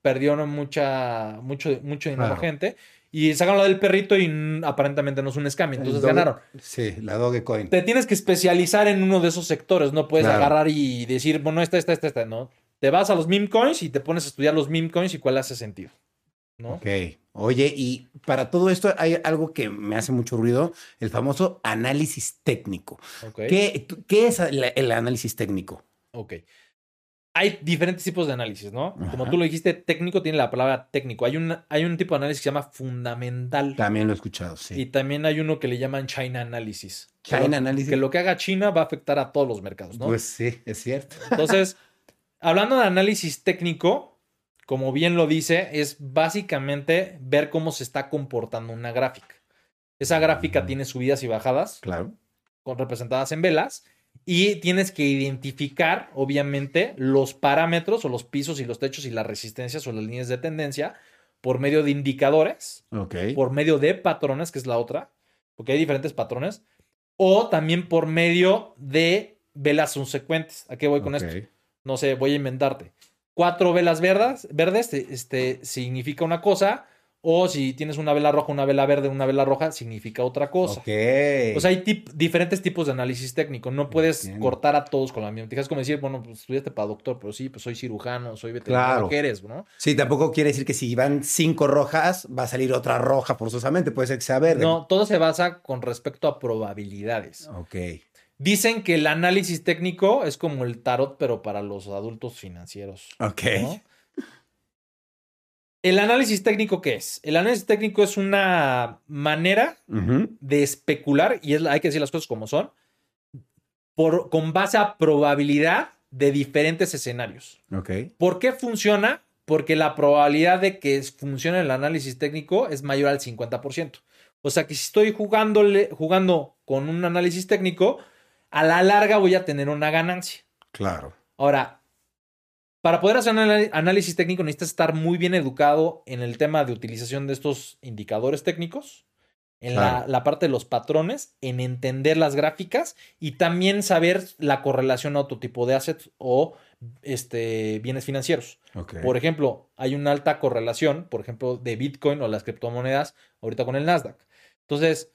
perdió ¿no? mucha, mucho, mucho dinero Claro. gente. Y sacaron la del perrito y aparentemente no es un scam. Entonces Doge- ganaron. Sí, la Dogecoin. Te tienes que especializar en uno de esos sectores. No puedes Claro. agarrar y decir, bueno, esta, esta, esta, esta, ¿no? Te vas a los meme coins y te pones a estudiar los meme coins y cuál hace sentido. ¿no? Ok. Oye, y para todo esto hay algo que me hace mucho ruido, el famoso análisis técnico. Ok. ¿Qué, qué es el, análisis técnico? Ok. Hay diferentes tipos de análisis, ¿no? Como tú lo dijiste, técnico tiene la palabra técnico. Hay un, hay un tipo de análisis que se llama fundamental. También lo he escuchado, sí. Y también hay uno que le llaman China Analysis. China Analysis. Que lo que haga China va a afectar a todos los mercados, ¿no? Pues sí, es cierto. Entonces, hablando de análisis técnico, como bien lo dice, es básicamente ver cómo se está comportando una gráfica. Esa gráfica Ujú. tiene subidas y bajadas, Claro. con, representadas en velas, y tienes que identificar, obviamente, los parámetros o los pisos y los techos y las resistencias o las líneas de tendencia por medio de indicadores por medio de patrones, que es la otra, porque hay diferentes patrones, o también por medio de velas subsecuentes. ¿A qué voy con esto? No sé, voy a inventarte. Cuatro velas verdes, verdes este, significa una cosa, o si tienes una vela roja, una vela verde, una vela roja, significa otra cosa. Ok. O sea, hay tip- diferentes tipos de análisis técnico. No puedes Entiendo. cortar a todos con la misma. Es como decir, bueno, pues estudiaste para doctor, pero sí, pues soy cirujano, soy veterinario. Claro. ¿Qué eres, no? Sí, tampoco quiere decir que si van cinco rojas, va a salir otra roja forzosamente. Puede ser que sea verde. No, todo se basa con respecto a probabilidades. Ok. Dicen que el análisis técnico es como el tarot, pero para los adultos financieros. Ok. ¿no? ¿El análisis técnico qué es? El análisis técnico es una manera de especular, y es, la- hay que decir las cosas como son, por, con base a probabilidad de diferentes escenarios. Ok. ¿Por qué funciona? Porque la probabilidad de que funcione el análisis técnico es mayor al 50%. O sea que si estoy jugándole, jugando con un análisis técnico, a la larga voy a tener una ganancia. Claro. Ahora, para poder hacer un análisis técnico necesitas estar muy bien educado en el tema de utilización de estos indicadores técnicos, en la, Claro. la parte de los patrones, en entender las gráficas y también saber la correlación a otro tipo de assets o este, bienes financieros. Ok. Por ejemplo, hay una alta correlación, por ejemplo, de Bitcoin o las criptomonedas ahorita con el Nasdaq. Entonces,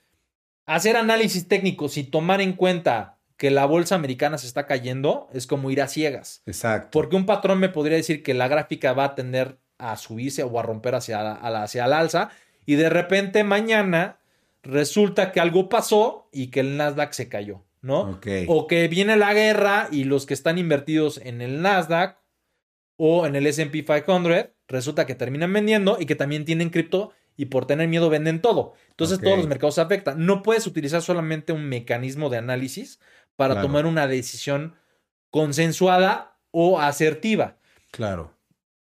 hacer análisis técnicos y tomar en cuenta que la bolsa americana se está cayendo es como ir a ciegas. Exacto. Porque un patrón me podría decir que la gráfica va a tender a subirse o a romper hacia, la- a la- hacia el alza y de repente mañana resulta que algo pasó y que el Nasdaq se cayó, ¿no? O que viene la guerra y los que están invertidos en el Nasdaq o en el SP 500 resulta que terminan vendiendo y que también tienen cripto y por tener miedo venden todo. Entonces todos los mercados se afectan. No puedes utilizar solamente un mecanismo de análisis para Claro. tomar una decisión consensuada o asertiva. Claro.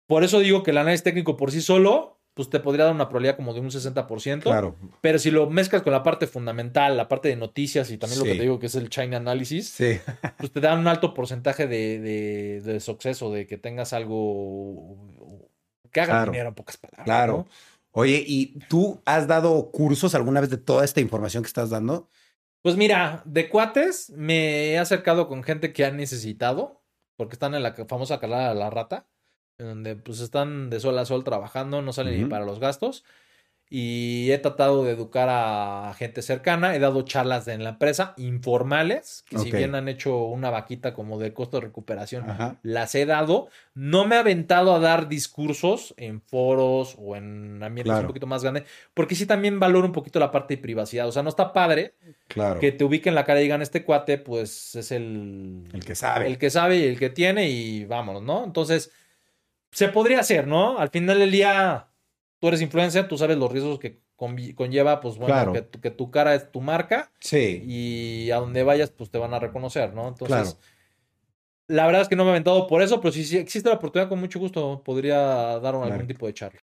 Por eso digo que el análisis técnico por sí solo pues te podría dar una probabilidad como de un 60%. Claro. Pero si lo mezclas con la parte fundamental, la parte de noticias y también lo que te digo que es el China Analysis, Sí. [laughs] pues te da un alto porcentaje de, de, de suceso, de que tengas algo que haga Claro. dinero en pocas palabras. Claro. ¿no? Oye, ¿y tú has dado cursos alguna vez de toda esta información que estás dando? Pues mira, de cuates me he acercado con gente que ha necesitado, porque están en la famosa calada de la rata, en donde pues están de sol a sol trabajando, no salen ni para los gastos. Y he tratado de educar a gente cercana, he dado charlas en la empresa informales, que si bien han hecho una vaquita como de costo de recuperación, Ajá. las he dado. No me he aventado a dar discursos en foros o en ambientes Claro. un poquito más grandes, porque sí también valoro un poquito la parte de privacidad. O sea, no está padre Claro. que te ubiquen la cara y digan, este cuate, pues es el, El que sabe. el que sabe y el que tiene y vámonos, ¿no? Entonces, se podría hacer, ¿no? Al final del día, tú eres influencer, tú sabes los riesgos que conlleva, pues bueno, Claro. que, tu- que tu cara es tu marca Sí. y a donde vayas, pues te van a reconocer, ¿no? Entonces, Claro. la verdad es que no me he aventado por eso, pero si, si existe la oportunidad, con mucho gusto podría dar un- algún tipo de charla.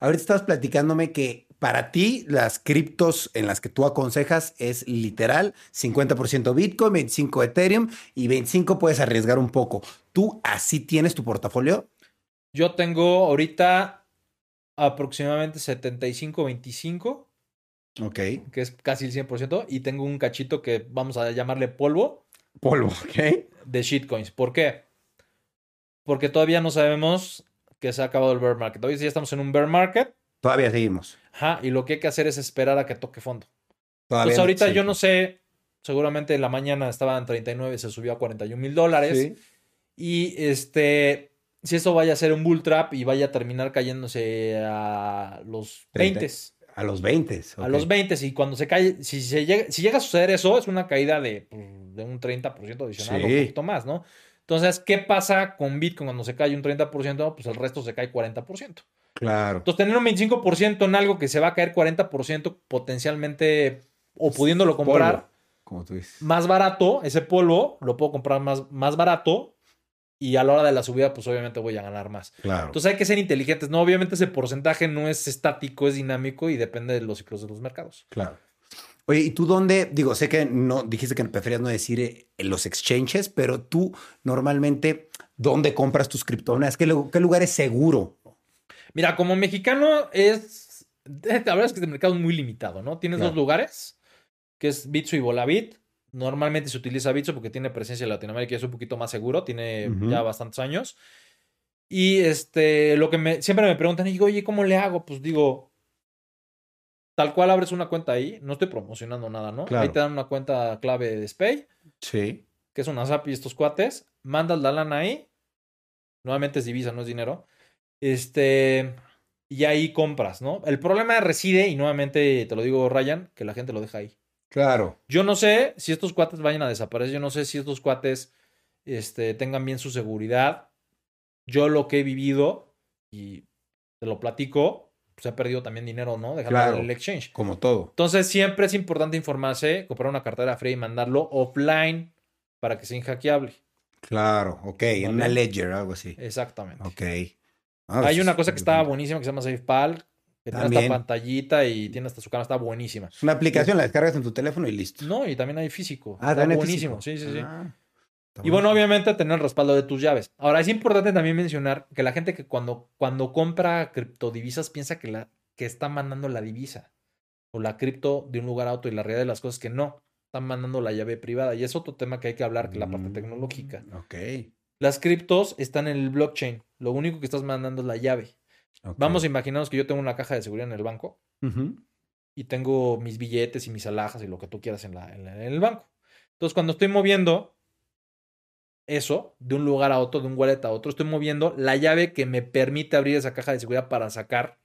Ahorita estabas platicándome que para ti las criptos en las que tú aconsejas es literal 50% Bitcoin, 25 Ethereum y 25 puedes arriesgar un poco. ¿Tú así tienes tu portafolio? Yo tengo ahorita aproximadamente 75-25. Ok. que es casi el 100%, y tengo un cachito que vamos a llamarle polvo Polvo, ok. de shitcoins. ¿Por qué? Porque todavía no sabemos que se ha acabado el bear market. Todavía ya estamos en un bear market, Todavía seguimos. ajá, y lo que hay que hacer es esperar a que toque fondo. Todavía Entonces ahorita sí. yo no sé, seguramente en la mañana estaba en 39, se subió a 41 mil dólares, Sí. y este, si eso vaya a ser un bull trap y vaya a terminar cayéndose a los 30. 20. A los 20. A los 20, y cuando se cae, si, se llega, si llega a suceder eso, es una caída de, pues, de un 30% adicional o un poquito más, ¿no? Entonces, ¿qué pasa con Bitcoin cuando se cae un 30%? Pues el resto se cae 40%. Claro. Entonces, tener un 25% en algo que se va a caer 40% potencialmente o pudiéndolo comprar Polvo, como tú dices. más barato, ese polvo lo puedo comprar más, más barato y a la hora de la subida, pues obviamente voy a ganar más. Claro. Entonces hay que ser inteligentes, ¿no? Obviamente ese porcentaje no es estático, es dinámico y depende de los ciclos de los mercados. Claro. Oye, ¿y tú dónde? Digo, sé que no dijiste que preferías no decir eh, en los exchanges, pero tú normalmente, ¿dónde compras tus criptomonedas? ¿Qué, qué lugar es seguro? Mira, como mexicano es. La verdad es que este mercado es muy limitado, ¿no? Tienes Claro. dos lugares, que es Bitso y Volavit. Normalmente se utiliza Bitso porque tiene presencia en Latinoamérica y es un poquito más seguro, tiene ya bastantes años. Y este, lo que me, siempre me preguntan, y digo, oye, ¿cómo le hago? Pues digo, tal cual abres una cuenta ahí, no estoy promocionando nada, ¿no? Claro. Ahí te dan una cuenta clave de Spay, Sí. que es una SAPI estos cuates, mandas la lana ahí, nuevamente es divisa, no es dinero, este, y ahí compras, ¿no? El problema reside, y nuevamente te lo digo Ryan, que la gente lo deja ahí. Claro. Yo no sé si estos cuates vayan a desaparecer, yo no sé si estos cuates este, tengan bien su seguridad. Yo lo que he vivido, y te lo platico, se ha perdido también dinero, ¿no? Dejando Claro. el exchange. Como todo. Entonces siempre es importante informarse, comprar una cartera fría y mandarlo offline para que sea inhackeable. Claro, ok. En una ledger, algo así. Exactamente. Ok. Ah, Hay una cosa que estaba buenísima que se llama SafePal, que tiene esta pantallita y tiene hasta su cámara, está buenísima. Es una aplicación, la descargas en tu teléfono y listo. No, y también hay físico. Ah, está buenísimo. físico. Sí, sí, sí. Ah, Y bueno, obviamente tener el respaldo de tus llaves. Ahora, es importante también mencionar que la gente que cuando, cuando compra criptodivisas piensa que, la, que está mandando la divisa o la cripto de un lugar a otro y la realidad de las cosas es que no, están mandando la llave privada. Y es otro tema que hay que hablar, que la parte Mm, tecnológica. Ok. Las criptos están en el blockchain. Lo único que estás mandando es la llave. Vamos a imaginarnos que yo tengo una caja de seguridad en el banco y tengo mis billetes y mis alhajas y lo que tú quieras en, la, en, la- en el banco. Entonces, cuando estoy moviendo eso de un lugar a otro, de un wallet a otro, estoy moviendo la llave que me permite abrir esa caja de seguridad para sacar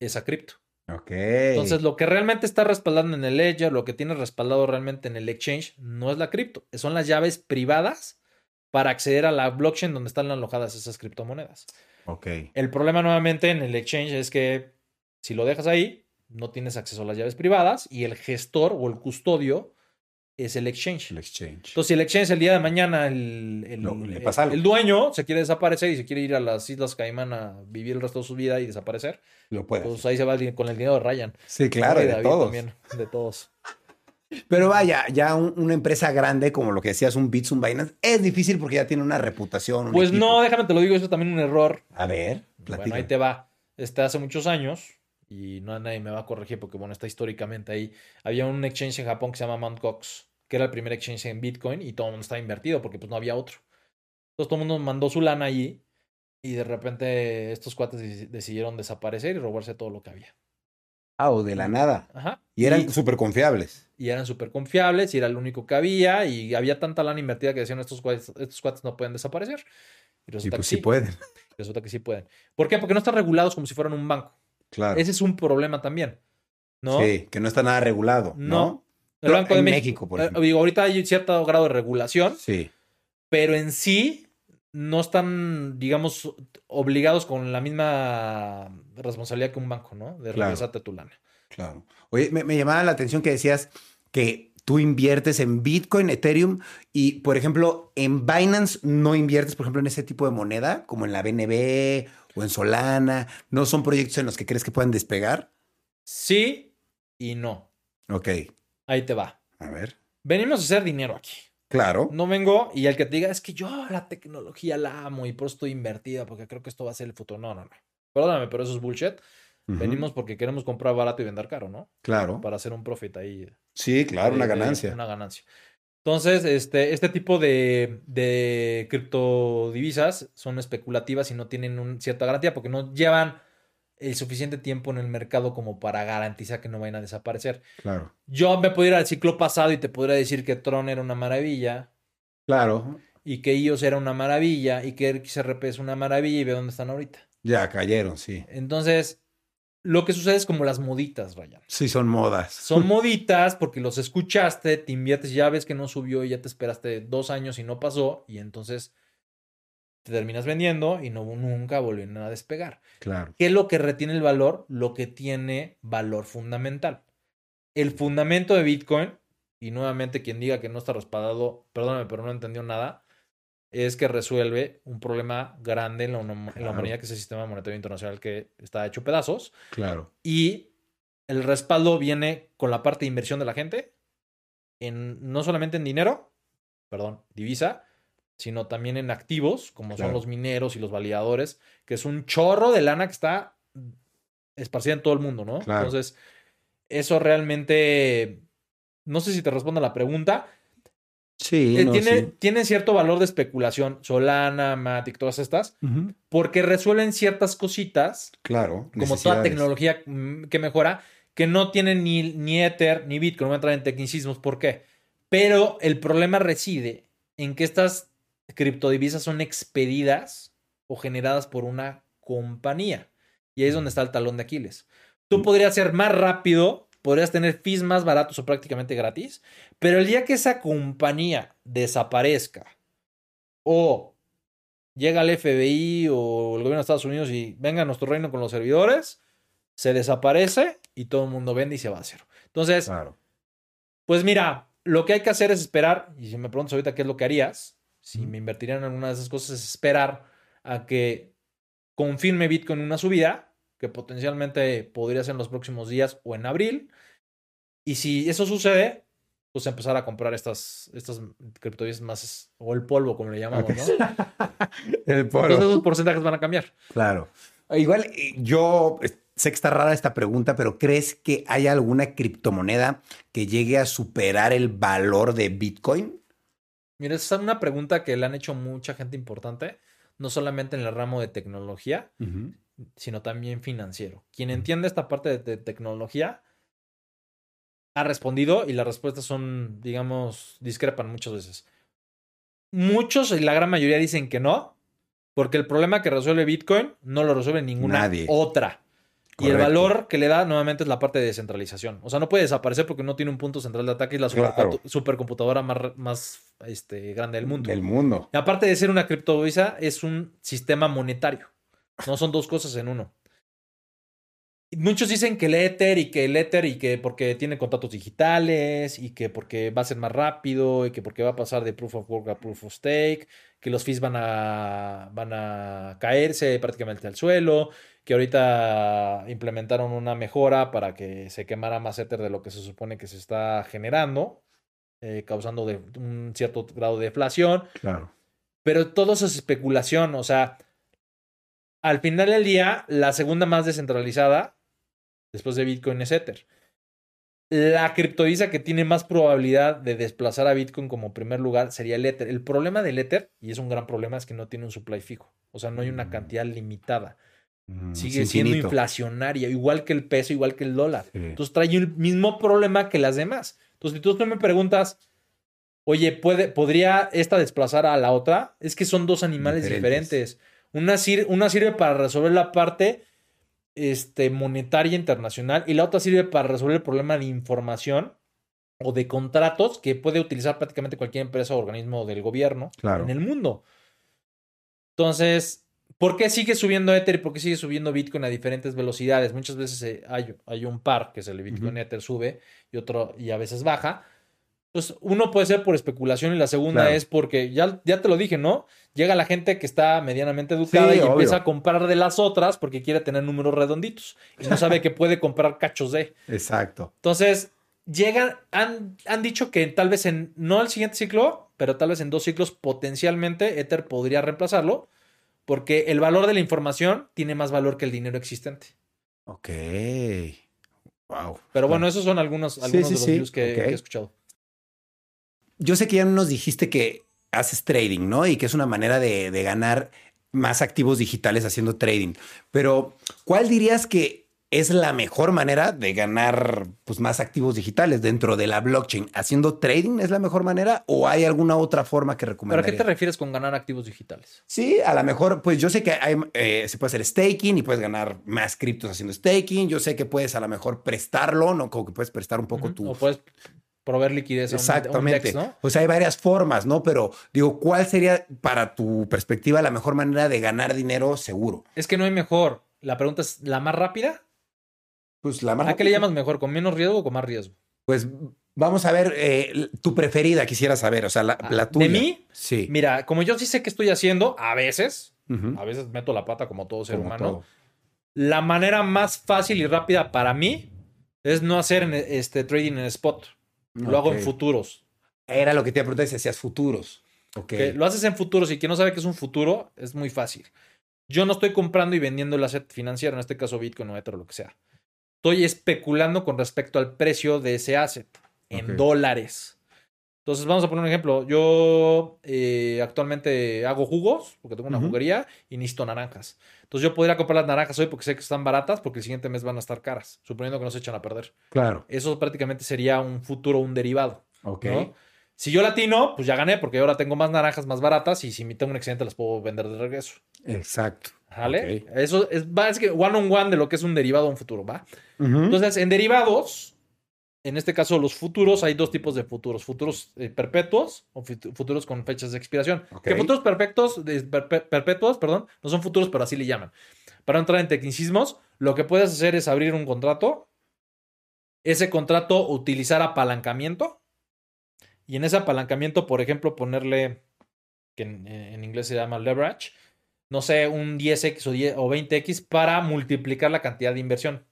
esa cripto. Ok. Entonces, lo que realmente está respaldando en el ledger, lo que tiene respaldado realmente en el exchange, no es la cripto, son las llaves privadas para acceder a la blockchain donde están alojadas esas criptomonedas. Ok. El problema nuevamente en el exchange es que si lo dejas ahí, no tienes acceso a las llaves privadas y el gestor o el custodio es el exchange. El exchange. Entonces, si el exchange el día de mañana, el, el, No, le el- pasa algo. el dueño se quiere desaparecer y se quiere ir a las Islas Caimán a vivir el resto de su vida y desaparecer, Lo puedes. pues ahí se va con el dinero de Ryan. sí, claro, Y de David todos. también, de todos. Pero vaya, ya un- una empresa grande como lo que decías, un Bits, un Binance, es difícil porque ya tiene una reputación. un Pues equipo. no, déjame te lo digo, eso es también un error. A ver, Bueno, platica. ahí te va. Este hace muchos años, y no nadie me va a corregir porque, bueno, está históricamente ahí. Había un exchange en Japón que se llama Mt. Gox, que era el primer exchange en Bitcoin y todo el mundo estaba invertido porque, pues, no había otro. Entonces, todo el mundo mandó su lana allí y de repente estos cuates deci- decidieron desaparecer y robarse todo lo que había. Ah, o de la nada. Ajá. Y eran súper confiables. Y eran súper confiables y era el único que había y había tanta lana invertida que decían estos cuates, estos cuates no pueden desaparecer. Y Y resulta pues que sí pueden. Resulta que sí pueden. ¿Por qué? Porque no están regulados como si fueran un banco. Claro. Ese es un problema también. ¿No? Sí, que no está nada regulado. No. No. El Banco de México, México, por eh, ejemplo. digo, ahorita hay cierto grado de regulación, Sí. pero en sí no están, digamos, obligados con la misma responsabilidad que un banco, ¿no? De Claro. regresarte tu lana. Claro. Oye, me, me llamaba la atención que decías que tú inviertes en Bitcoin, Ethereum y, por ejemplo, en Binance no inviertes, por ejemplo, en ese tipo de moneda, como en la BNB o en Solana. ¿No son proyectos en los que crees que puedan despegar? Sí y no. Ok. Ahí te va. A ver. Venimos a hacer dinero aquí. Claro. No vengo y el que te diga es que yo la tecnología la amo y por eso estoy invertida porque creo que esto va a ser el futuro. No, no, no. Perdóname, pero eso es bullshit. Venimos porque queremos comprar barato y vender caro, ¿no? Claro. Para hacer un profit ahí. Sí, claro, una de- de- ganancia. Una ganancia. Entonces, este, este tipo de, de criptodivisas son especulativas y no tienen un, cierta garantía porque no llevan el suficiente tiempo en el mercado como para garantizar que no vayan a desaparecer. Claro. Yo me puedo ir al ciclo pasado y te podría decir que Tron era una maravilla Claro. y que IOS era una maravilla y que XRP es una maravilla y ve dónde están ahorita. Ya cayeron, sí. Entonces, lo que sucede es como las moditas, Ryan. Sí, son modas. Son [laughs] moditas porque los escuchaste, te inviertes, ya ves que no subió y ya te esperaste dos años y no pasó y entonces te terminas vendiendo y no nunca volvieron a despegar. Claro. ¿Qué es lo que retiene el valor? Lo que tiene valor fundamental. El fundamento de Bitcoin, y nuevamente quien diga que no está respaldado, perdóname, pero no entendió nada, es que resuelve un problema grande en la, Claro. humanidad, que es el sistema monetario internacional que está hecho pedazos. Claro. Y el respaldo viene con la parte de inversión de la gente, en, no solamente en dinero, perdón, divisa, sino también en activos, como Claro. son los mineros y los validadores, que es un chorro de lana que está esparcida en todo el mundo, ¿no? Claro. Entonces, eso realmente, no sé si te responde a la pregunta, Sí, eh, no, tiene, sí. tiene cierto valor de especulación, Solana, Matic, todas estas, porque resuelven ciertas cositas Claro. como toda tecnología mm, que mejora, que no tienen ni, ni Ether ni Bitcoin. No voy a entrar en tecnicismos, ¿por qué? Pero el problema reside en que estas criptodivisas son expedidas o generadas por una compañía. Y ahí es donde está el talón de Aquiles. Tú podrías ser más rápido podrías tener fees más baratos o prácticamente gratis, pero el día que esa compañía desaparezca o llega el FBI o el gobierno de Estados Unidos y venga a nuestro reino con los servidores, se desaparece y todo el mundo vende y se va a cero. Entonces, Claro. pues mira, lo que hay que hacer es esperar, y si me preguntas ahorita qué es lo que harías, si me invertiría en alguna de esas cosas, es esperar a que confirme Bitcoin una subida, que potencialmente podría ser en los próximos días o en abril. Y si eso sucede, pues empezar a comprar estas, estas criptomonedas más, o el polvo, como le llamamos, ¿no? [laughs] El polo. Entonces esos porcentajes van a cambiar. Claro. Igual eh, yo eh, sé que está rara esta pregunta, pero ¿crees que hay alguna criptomoneda que llegue a superar el valor de Bitcoin? Mira, esa es una pregunta que le han hecho mucha gente importante, no solamente en el ramo de tecnología, sino también financiero. Quien entiende esta parte de, de tecnología ha respondido y las respuestas son, digamos, discrepan muchas veces. Muchos y la gran mayoría dicen que no, porque el problema que resuelve Bitcoin no lo resuelve ninguna Nadie. otra. Y el valor que le da nuevamente es la parte de descentralización. O sea, no puede desaparecer porque no tiene un punto central de ataque y la Claro. supercomputadora más, este, grande del mundo. Del mundo. Y aparte de ser una criptovisa, es un sistema monetario. No son dos cosas en uno. Muchos dicen que el Ether y que el Ether y que porque tiene contratos digitales y que porque va a ser más rápido y que porque va a pasar de proof of work a proof of stake, que los fees van a, van a caerse prácticamente al suelo, que ahorita implementaron una mejora para que se quemara más Ether de lo que se supone que se está generando, eh, causando de- un cierto grado de deflación. Claro. Pero todo eso es especulación. O sea, al final del día, la segunda más descentralizada, después de Bitcoin, es Ether. La criptovisa que tiene más probabilidad de desplazar a Bitcoin como primer lugar sería el Ether. El problema del Ether, y es un gran problema, es que no tiene un supply fijo. O sea, no hay una Mm. cantidad limitada. Mm, Sigue siendo infinito. inflacionaria, igual que el peso, igual que el dólar. Sí. Entonces trae el mismo problema que las demás. Entonces, si tú me preguntas, oye, ¿puede, ¿podría esta desplazar a la otra? Es que son dos animales Diferentes. diferentes. Una, sir- una sirve para resolver la parte este, monetaria internacional y la otra sirve para resolver el problema de información o de contratos que puede utilizar prácticamente cualquier empresa o organismo del gobierno Claro. en el mundo. Entonces, ¿por qué sigue subiendo Ether y por qué sigue subiendo Bitcoin a diferentes velocidades? Muchas veces eh, hay, hay un par, que es el Bitcoin Ujú. Ether, sube y otro y a veces baja. Pues uno puede ser por especulación y la segunda Claro. es porque, ya, ya te lo dije, ¿no? Llega la gente que está medianamente educada Sí, y obvio. empieza a comprar de las otras porque quiere tener números redonditos y no sabe [laughs] que puede comprar cachos de. Exacto. Entonces, llegan, han, han dicho que tal vez en, no el siguiente ciclo, pero tal vez en dos ciclos potencialmente Ether podría reemplazarlo, porque el valor de la información tiene más valor que el dinero existente. Ok. Wow. Pero bueno, esos son algunos, algunos sí, de los views que he escuchado. Yo sé que ya nos dijiste que haces trading, ¿no? Y que es una manera de, de ganar más activos digitales haciendo trading. Pero, ¿cuál dirías que es la mejor manera de ganar pues, más activos digitales dentro de la blockchain? ¿Haciendo trading es la mejor manera o hay alguna otra forma que ¿Pero a recomendarías? qué te refieres con ganar activos digitales? Sí, a lo mejor, pues yo sé que hay, eh, se puede hacer staking y puedes ganar más criptos haciendo staking. Yo sé que puedes a lo mejor prestarlo, ¿no? Como que puedes prestar un poco tu, O puedes proveer liquidez a un- a un, Exactamente. DEX, ¿no? O sea, hay varias formas, ¿no? Pero digo, ¿cuál sería para tu perspectiva la mejor manera de ganar dinero seguro? Es que no hay mejor. La pregunta es, ¿la más rápida? Pues la más ¿A qué le llamas mejor? ¿Con menos riesgo o con más riesgo? Pues vamos a ver, eh, tu preferida quisiera saber, o sea, la, la Ah, ¿De tuya. mí? Sí. Mira, como yo sí sé qué estoy haciendo, a veces, a veces meto la pata como todo ser Como humano. todo. La manera más fácil y rápida para mí es no hacer este trading en spot. Lo hago en futuros. Era lo que te iba a preguntar si hacías futuros. Que Lo haces en futuros y quien no sabe qué es un futuro, es muy fácil. Yo no estoy comprando y vendiendo el asset financiero, en este caso Bitcoin o Ether o lo que sea. Estoy especulando con respecto al precio de ese asset en dólares. Entonces, vamos a poner un ejemplo. Yo eh, actualmente hago jugos, porque tengo una Ujú. juguería y necesito naranjas. Entonces, yo podría comprar las naranjas hoy porque sé que están baratas, porque el siguiente mes van a estar caras, suponiendo que no se echan a perder. Claro. Eso prácticamente sería un futuro, un derivado. Ok. ¿no? Si yo latino, pues ya gané, porque ahora tengo más naranjas más baratas y si me tengo un accidente las puedo vender de regreso. Exacto. ¿Vale? Eso es, va, es que one on one de lo que es un derivado a un futuro, ¿va? Entonces, en derivados, en este caso, los futuros, hay dos tipos de futuros. Futuros eh, perpetuos o futuros con fechas de expiración. Que futuros perfectos, perpetuos, perdón, no son futuros, pero así le llaman. Para entrar en tecnicismos, lo que puedes hacer es abrir un contrato, ese contrato utilizar apalancamiento, y en ese apalancamiento, por ejemplo, ponerle, que en, inglés se llama leverage, no sé, un 10x o, 10, o 20x para multiplicar la cantidad de inversión.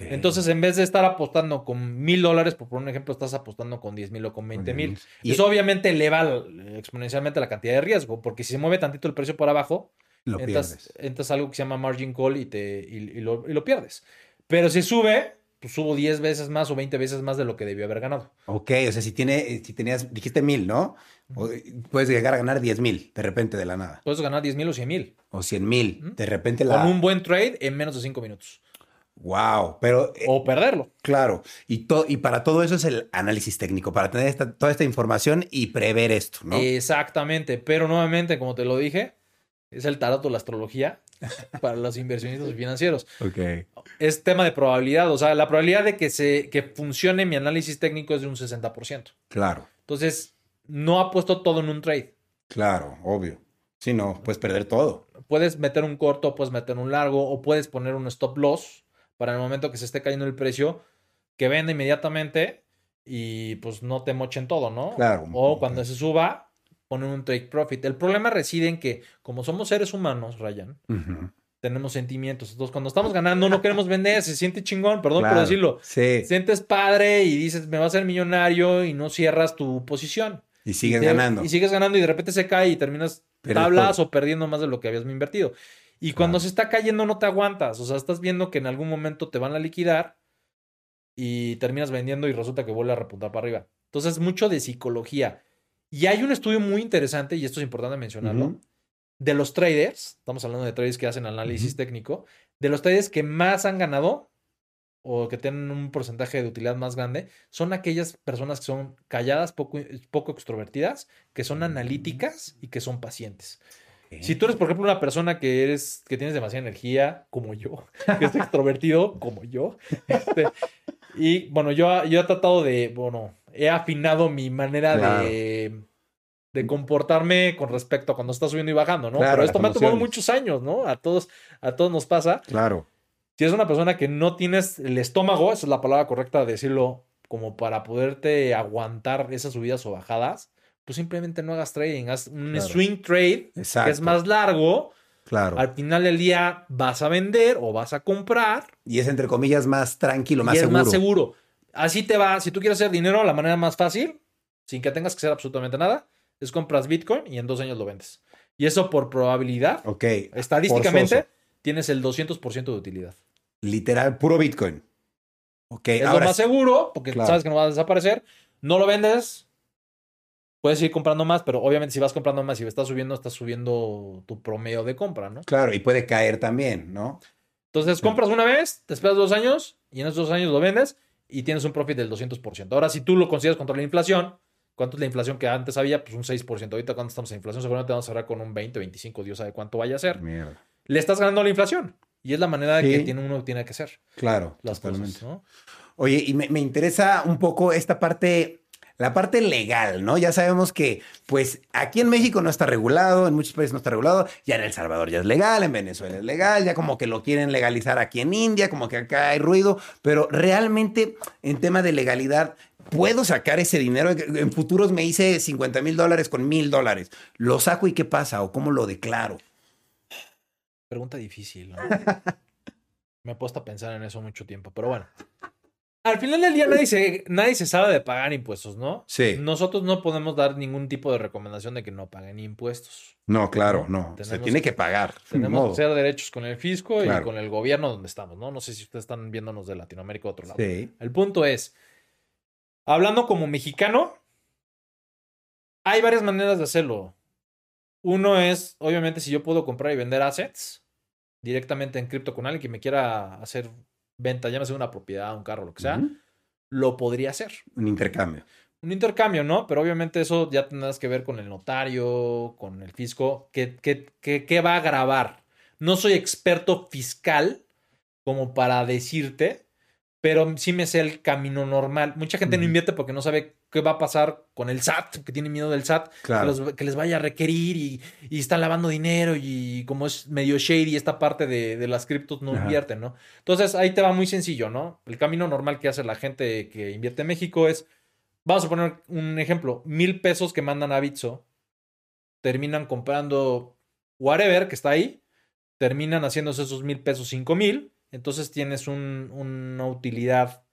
Entonces, en vez de estar apostando con mil dólares, por poner un ejemplo, estás apostando con 10 mil o con 20 mil. Y eso obviamente eleva exponencialmente la cantidad de riesgo, porque si se mueve tantito el precio por abajo, lo entras, entras, algo que se llama margin call y, te, y, lo, y, lo, pierdes. Pero si sube, pues subo 10 veces más o 20 veces más de lo que debió haber ganado. Ok, o sea, si, tiene, si tenías, dijiste mil, ¿no? puedes llegar a ganar 10 mil de repente de la nada. Puedes ganar 10 mil o 100 mil. O 100 mil. De repente la... Con un buen trade en menos de 5 minutos. Wow, pero... Eh, o perderlo. Claro, y, y para todo eso es el análisis técnico, para tener toda esta información y prever esto, ¿no? Exactamente, pero nuevamente, como te lo dije, es el tarot o la astrología [laughs] para los inversionistas financieros. Ok. Es tema de probabilidad, o sea, la probabilidad de que, se, que funcione mi análisis técnico es de un 60%. Claro. Entonces, no ha puesto todo en un trade. Claro, obvio. Si no, puedes perder todo. Puedes meter un corto, puedes meter un largo, o puedes poner un stop loss para el momento que se esté cayendo el precio, que venda inmediatamente y pues no te mochen todo, ¿no? Claro. O cuando se suba, poner un take profit. El problema reside en que, como somos seres humanos, Ryan, tenemos sentimientos. Entonces, cuando estamos ganando, no queremos vender, se siente chingón, perdón por decirlo. Sí. Sientes padre y dices, me va a ser millonario y no cierras tu posición. Y sigues ganando. Y sigues ganando y de repente se cae y terminas tablas o perdiendo más de lo que habías invertido. Y cuando se está cayendo no te aguantas. O sea, estás viendo que en algún momento te van a liquidar y terminas vendiendo y resulta que vuelve a repuntar para arriba. Entonces, mucho de psicología. Y hay un estudio muy interesante, y esto es importante mencionarlo, de los traders, estamos hablando de traders que hacen análisis técnico, de los traders que más han ganado o que tienen un porcentaje de utilidad más grande, son aquellas personas que son calladas, poco, poco extrovertidas, que son analíticas y que son pacientes. Si tú eres, por ejemplo, una persona que eres, que tienes demasiada energía, como yo, [laughs] que es extrovertido, como yo, este, y bueno, yo, yo he tratado de, bueno, he afinado mi manera de, de comportarme con respecto a cuando está subiendo y bajando, ¿no? Pero esto me ha tomado muchos años, ¿no? A todos, a todos nos pasa. Claro. Si es una persona que no tienes el estómago, esa es la palabra correcta de decirlo, como para poderte aguantar esas subidas o bajadas, pues simplemente no hagas trading, haz un swing trade que es más largo. Claro. Al final del día vas a vender o vas a comprar. Y es entre comillas más tranquilo, más y seguro. Es más seguro. Así te va. Si tú quieres hacer dinero, la manera más fácil, sin que tengas que hacer absolutamente nada, es compras Bitcoin y en dos años lo vendes. Y eso por probabilidad. Ok. Estadísticamente, tienes el 200% de utilidad. Literal, puro Bitcoin. Ok. Es lo más seguro, porque sabes que no va a desaparecer. No lo vendes, puedes ir comprando más, pero obviamente si vas comprando más y estás subiendo, estás subiendo tu promedio de compra, ¿no? Claro, y puede caer también, ¿no? Entonces compras una vez, te esperas dos años y en esos dos años lo vendes y tienes un profit del 200%. Ahora, si tú lo consideras contra la inflación, ¿cuánto es la inflación que antes había? Pues un 6%. Ahorita cuando estamos en inflación, seguramente vamos a cerrar con un 20, 25, Dios sabe cuánto vaya a ser. Mierda. Le estás ganando la inflación. Y es la manera que tiene uno tiene que ser. Claro, las totalmente. Cosas, ¿no? Oye, y me, me interesa un poco esta parte la parte legal, ¿no? Ya sabemos que, pues, aquí en México no está regulado, en muchos países no está regulado, ya en El Salvador ya es legal, en Venezuela es legal, ya como que lo quieren legalizar aquí en India, como que acá hay ruido, pero realmente en tema de legalidad, puedo sacar ese dinero. En futuros me hice 50 mil dólares con mil dólares. ¿Lo saco y qué pasa? ¿O cómo lo declaro? Pregunta difícil. ¿no? [laughs] me he puesto a pensar en eso mucho tiempo, pero bueno. Al final del día nadie se, nadie se sabe de pagar impuestos, ¿no? Sí. Nosotros no podemos dar ningún tipo de recomendación de que no paguen impuestos. No, claro, no. se tiene que pagar. Tenemos que hacer derechos con el fisco y con el gobierno donde estamos, ¿no? No sé si ustedes están viéndonos de Latinoamérica o otro lado. Sí. El punto es, hablando como mexicano, hay varias maneras de hacerlo. Uno es, obviamente, si yo puedo comprar y vender assets directamente en cripto con alguien que me quiera hacer venta, llámese una propiedad, un carro, lo que sea, lo podría hacer. Un intercambio. Un intercambio, ¿no? Pero obviamente eso ya tendrás que ver con el notario, con el fisco, ¿qué, qué, va a grabar? No soy experto fiscal como para decirte, pero sí me sé el camino normal. Mucha gente no invierte porque no sabe qué va a pasar con el SAT, que tiene miedo del SAT, Claro. que, los- que les vaya a requerir y, y están lavando dinero y como es medio shady esta parte de, de las criptos no Ajá. invierten, ¿no? Entonces ahí te va muy sencillo, ¿no? El camino normal que hace la gente que invierte en México es, vamos a poner un ejemplo, mil pesos que mandan a Bitso, terminan comprando whatever que está ahí, terminan haciéndose esos mil pesos cinco mil, entonces tienes un- una utilidad,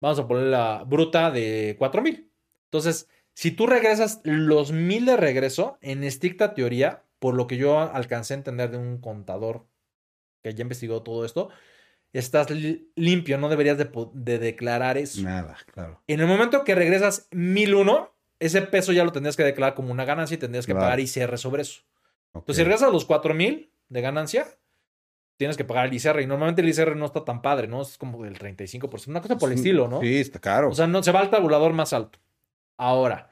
vamos a ponerla bruta de cuatro mil. Entonces, si tú regresas los mil de regreso, en estricta teoría, por lo que yo alcancé a entender de un contador que ya investigó todo esto, estás li- limpio, no deberías de, declarar eso. Nada, claro. En el momento que regresas 1001, ese peso ya lo tendrías que declarar como una ganancia y tendrías que Claro. pagar ICR sobre eso. Entonces, si regresas a los 4000 de ganancia, tienes que pagar el ICR. Y normalmente el ICR no está tan padre, ¿no? Es como del 35%. Una cosa por el estilo, ¿no? Sí, está caro. O sea, no, se va al tabulador más alto. Ahora,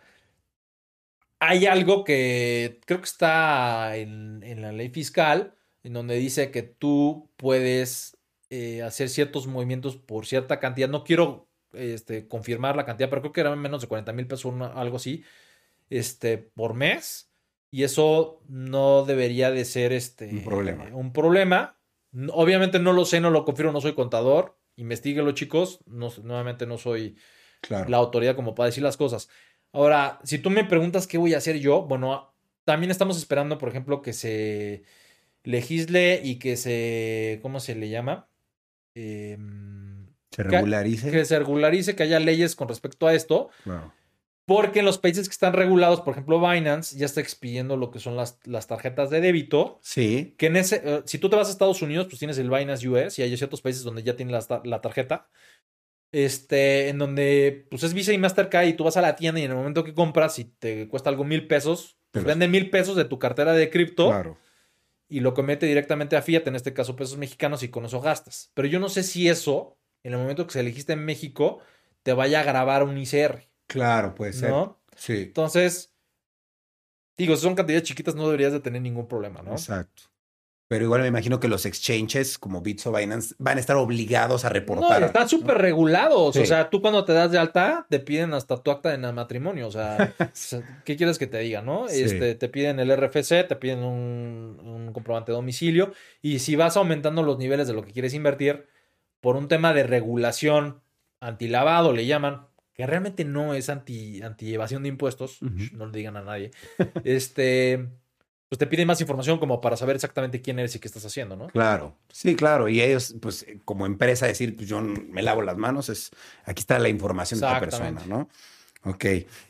hay algo que creo que está en, en la ley fiscal, en donde dice que tú puedes eh, hacer ciertos movimientos por cierta cantidad. No quiero este, confirmar la cantidad, pero creo que eran menos de 40 mil pesos, algo así, este, por mes. Y eso no debería de ser este, Un problema. un problema. Obviamente no lo sé, no lo confirmo, no soy contador. Investíguelo, chicos. No, nuevamente no soy claro. la autoridad como para decir las cosas. Ahora, si tú me preguntas qué voy a hacer yo, bueno, también estamos esperando, por ejemplo, que se legisle y que se, ¿cómo se le llama? Em, Se regularice. que se regularice, que haya leyes con respecto a esto, Claro. Porque en los países que están regulados, por ejemplo, Binance ya está expidiendo lo que son las, las tarjetas de débito, Sí. que en ese, eh, si tú te vas a Estados Unidos, pues tienes el Binance US y hay ciertos países donde ya tienen la, la tarjeta. Este, en donde pues es Visa y Mastercard y tú vas a la tienda y en el momento que compras y te cuesta algo mil pesos, pues Te los- vende mil pesos de tu cartera de cripto Claro. y lo comete directamente a Fiat, en este caso pesos mexicanos, y con eso gastas. Pero yo no sé si eso, en el momento que se elegiste en México, te vaya a grabar un ICR, Claro, puede ser. ¿no? Sí. Entonces, digo, si son cantidades chiquitas, no deberías de tener ningún problema, ¿no? Exacto. Pero igual me imagino que los exchanges como Bits o Binance van a estar obligados a No, reportar. están súper regulados. Sí. O sea, tú cuando te das de alta, te piden hasta tu acta de matrimonio. O sea, [laughs] o sea, ¿qué quieres que te diga, no? Sí. Este, te piden el RFC, te piden un, un comprobante de domicilio. Y si vas aumentando los niveles de lo que quieres invertir, por un tema de regulación antilavado, le llaman, que realmente no es anti, anti evasión de impuestos, no le digan a nadie. [laughs] este, pues te piden más información como para saber exactamente quién eres y qué estás haciendo, ¿no? Claro, sí, claro. Y ellos, pues, eh, como empresa, decir, pues yo me lavo las manos, es aquí está la información de esta persona. ¿no? Ok.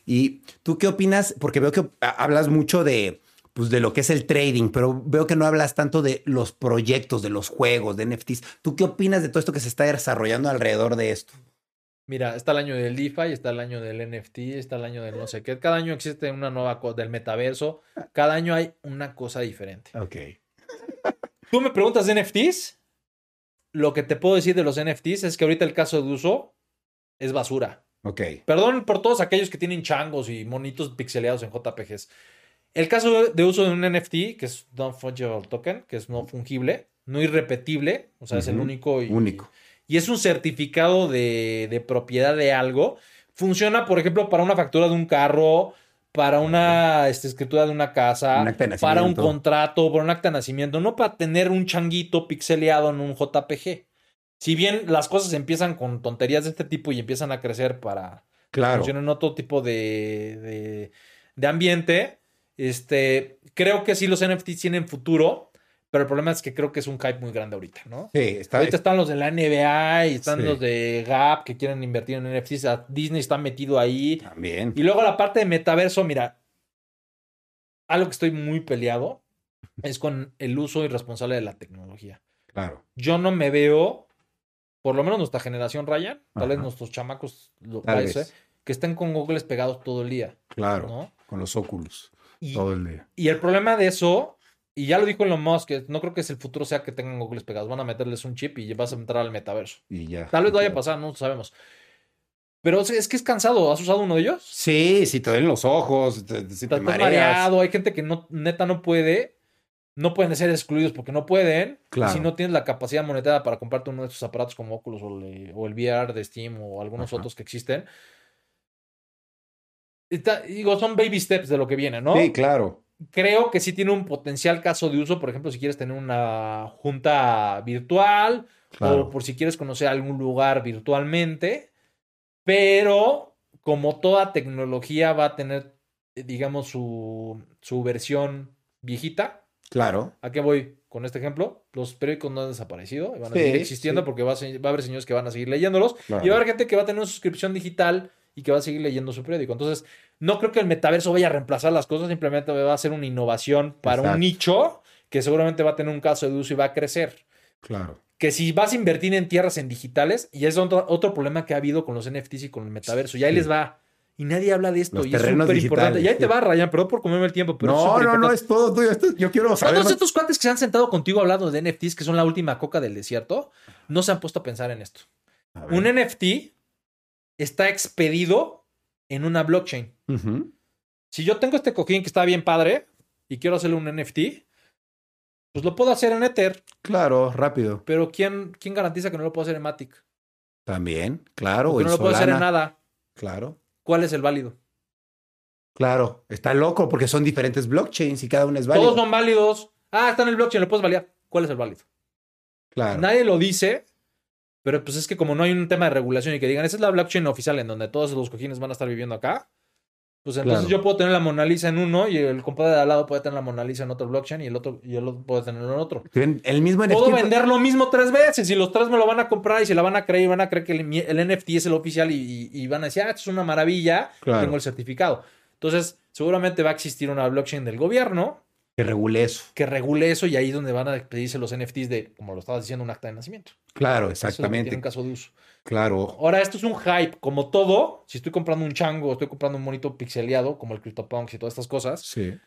¿Y tú qué opinas? Porque veo que ha- hablas mucho de, pues, de lo que es el trading, pero veo que no hablas tanto de los proyectos, de los juegos, de NFTs. ¿Tú qué opinas de todo esto que se está desarrollando alrededor de esto? Mira, está el año del DeFi, está el año del NFT, está el año del no sé qué. Cada año existe una nueva cosa del metaverso. Cada año hay una cosa diferente. Ok. Tú me preguntas de NFTs. Lo que te puedo decir de los NFTs es que ahorita el caso de uso es basura. Ok. Perdón por todos aquellos que tienen changos y monitos pixeleados en JPGs. El caso de uso de un NFT, que es Non-Fungible Token, que es no fungible, no irrepetible, o sea, es el único y, Único. y es un certificado de, de propiedad de algo. Funciona, por ejemplo, para una factura de un carro, para una este, escritura de una casa, Un acta de para un contrato, para un acta de nacimiento, no para tener un changuito pixeleado en un JPG. Si bien las cosas empiezan con tonterías de este tipo y empiezan a crecer para Claro. funcionar en otro tipo de, de, de ambiente, este, creo que sí los NFTs tienen futuro, pero el problema es que creo que es un hype muy grande ahorita, ¿no? Sí, está Ahorita están los de la NBA y están Sí. los de Gap que quieren invertir en NFTs. a- Disney está metido ahí. también. Y luego la parte de metaverso, mira, algo que estoy muy peleado es con el uso irresponsable de la tecnología. Claro. Yo no me veo, por lo menos nuestra generación, Ryan, tal vez Ajá. nuestros chamacos, lo, Tal vez. que estén con Googles pegados todo el día, Claro. ¿no? Con los óculos. Y, Todo el día. y el problema de eso, y ya lo dijo Elon Musk, que no creo que es el futuro sea que tengan Googles pegados, van a meterles un chip y vas a entrar al metaverso. Y ya. Tal vez vaya a pasar, no sabemos. Pero es- que es cansado. ¿Has usado uno de ellos? Sí, si te duelen los ojos, te, si te Estás mareas. mareado. Hay gente que no, neta no puede. no pueden ser excluidos porque no pueden. Claro. Si no tienes la capacidad monetaria para comprarte uno de estos aparatos como Oculus o, el- o el VR de Steam o algunos Ajá. otros que existen. Está- digo, son baby steps de lo que viene, ¿no? Sí, claro. Creo que sí tiene un potencial caso de uso, por ejemplo, si quieres tener una junta virtual o por si quieres conocer algún lugar virtualmente, pero como toda tecnología va a tener, eh, digamos, su, su versión viejita. Claro. ¿A qué voy con este ejemplo? Los periódicos no han desaparecido, van a Sí, seguir existiendo sí. porque va a, se- va a haber señores que van a seguir leyéndolos Claro. y va a haber gente que va a tener una suscripción digital y que va a seguir leyendo su periódico. Entonces, no creo que el metaverso vaya a reemplazar las cosas, simplemente va a ser una innovación para Exacto. un nicho que seguramente va a tener un caso de uso y va a crecer. Claro. Que si vas a invertir en tierras en digitales, y es otro, otro problema que ha habido con los NFTs y con el metaverso, y ahí Sí. les va. Y nadie habla de esto, Los y es súper importante. Y ahí te va, Ryan, perdón por comerme el tiempo, pero no, no, no, es todo tuyo. Esto- yo quiero saber. Todos estos cuates que se han sentado contigo hablando de NFTs, que son la última coca del desierto, no se han puesto a pensar en esto. Un NFT está expedido en una blockchain. Si yo tengo este cojín que está bien padre y quiero hacerle un NFT, pues lo puedo hacer en Ether, Claro, rápido. pero ¿quién, quién garantiza que no lo puedo hacer en Matic? También, claro. o Que no lo puedo hacer en nada. Claro. ¿Cuál es el válido? Claro. Está loco porque son diferentes blockchains y cada uno es válido. Todos son válidos. Ah, está en el blockchain, lo puedes validar. ¿Cuál es el válido? Claro. Nadie lo dice, pero pues es que como no hay un tema de regulación y que digan, esa es la blockchain oficial en donde todos los cojines van a estar viviendo acá, pues entonces Claro. yo puedo tener la Mona Lisa en uno y el compadre de al lado puede tener la Mona Lisa en otro blockchain y el otro, y el otro puede tenerlo en otro. El mismo NFT. Puedo vender lo mismo tres veces y los tres me lo van a comprar y se la van a creer y van a creer que el, el NFT es el oficial y, y- y van a decir, ah, esto es una maravilla, Claro. tengo el certificado. Entonces, seguramente va a existir una blockchain del gobierno Que regule eso. que regule eso y ahí es donde van a pedirse los NFTs de, como lo estabas diciendo, un acta de nacimiento. Claro, es exactamente. un caso de uso. Claro. Ahora, esto es un hype, como todo. Si estoy comprando un chango, estoy comprando un monito pixeleado, como el CryptoPunks y todas estas cosas, Sí.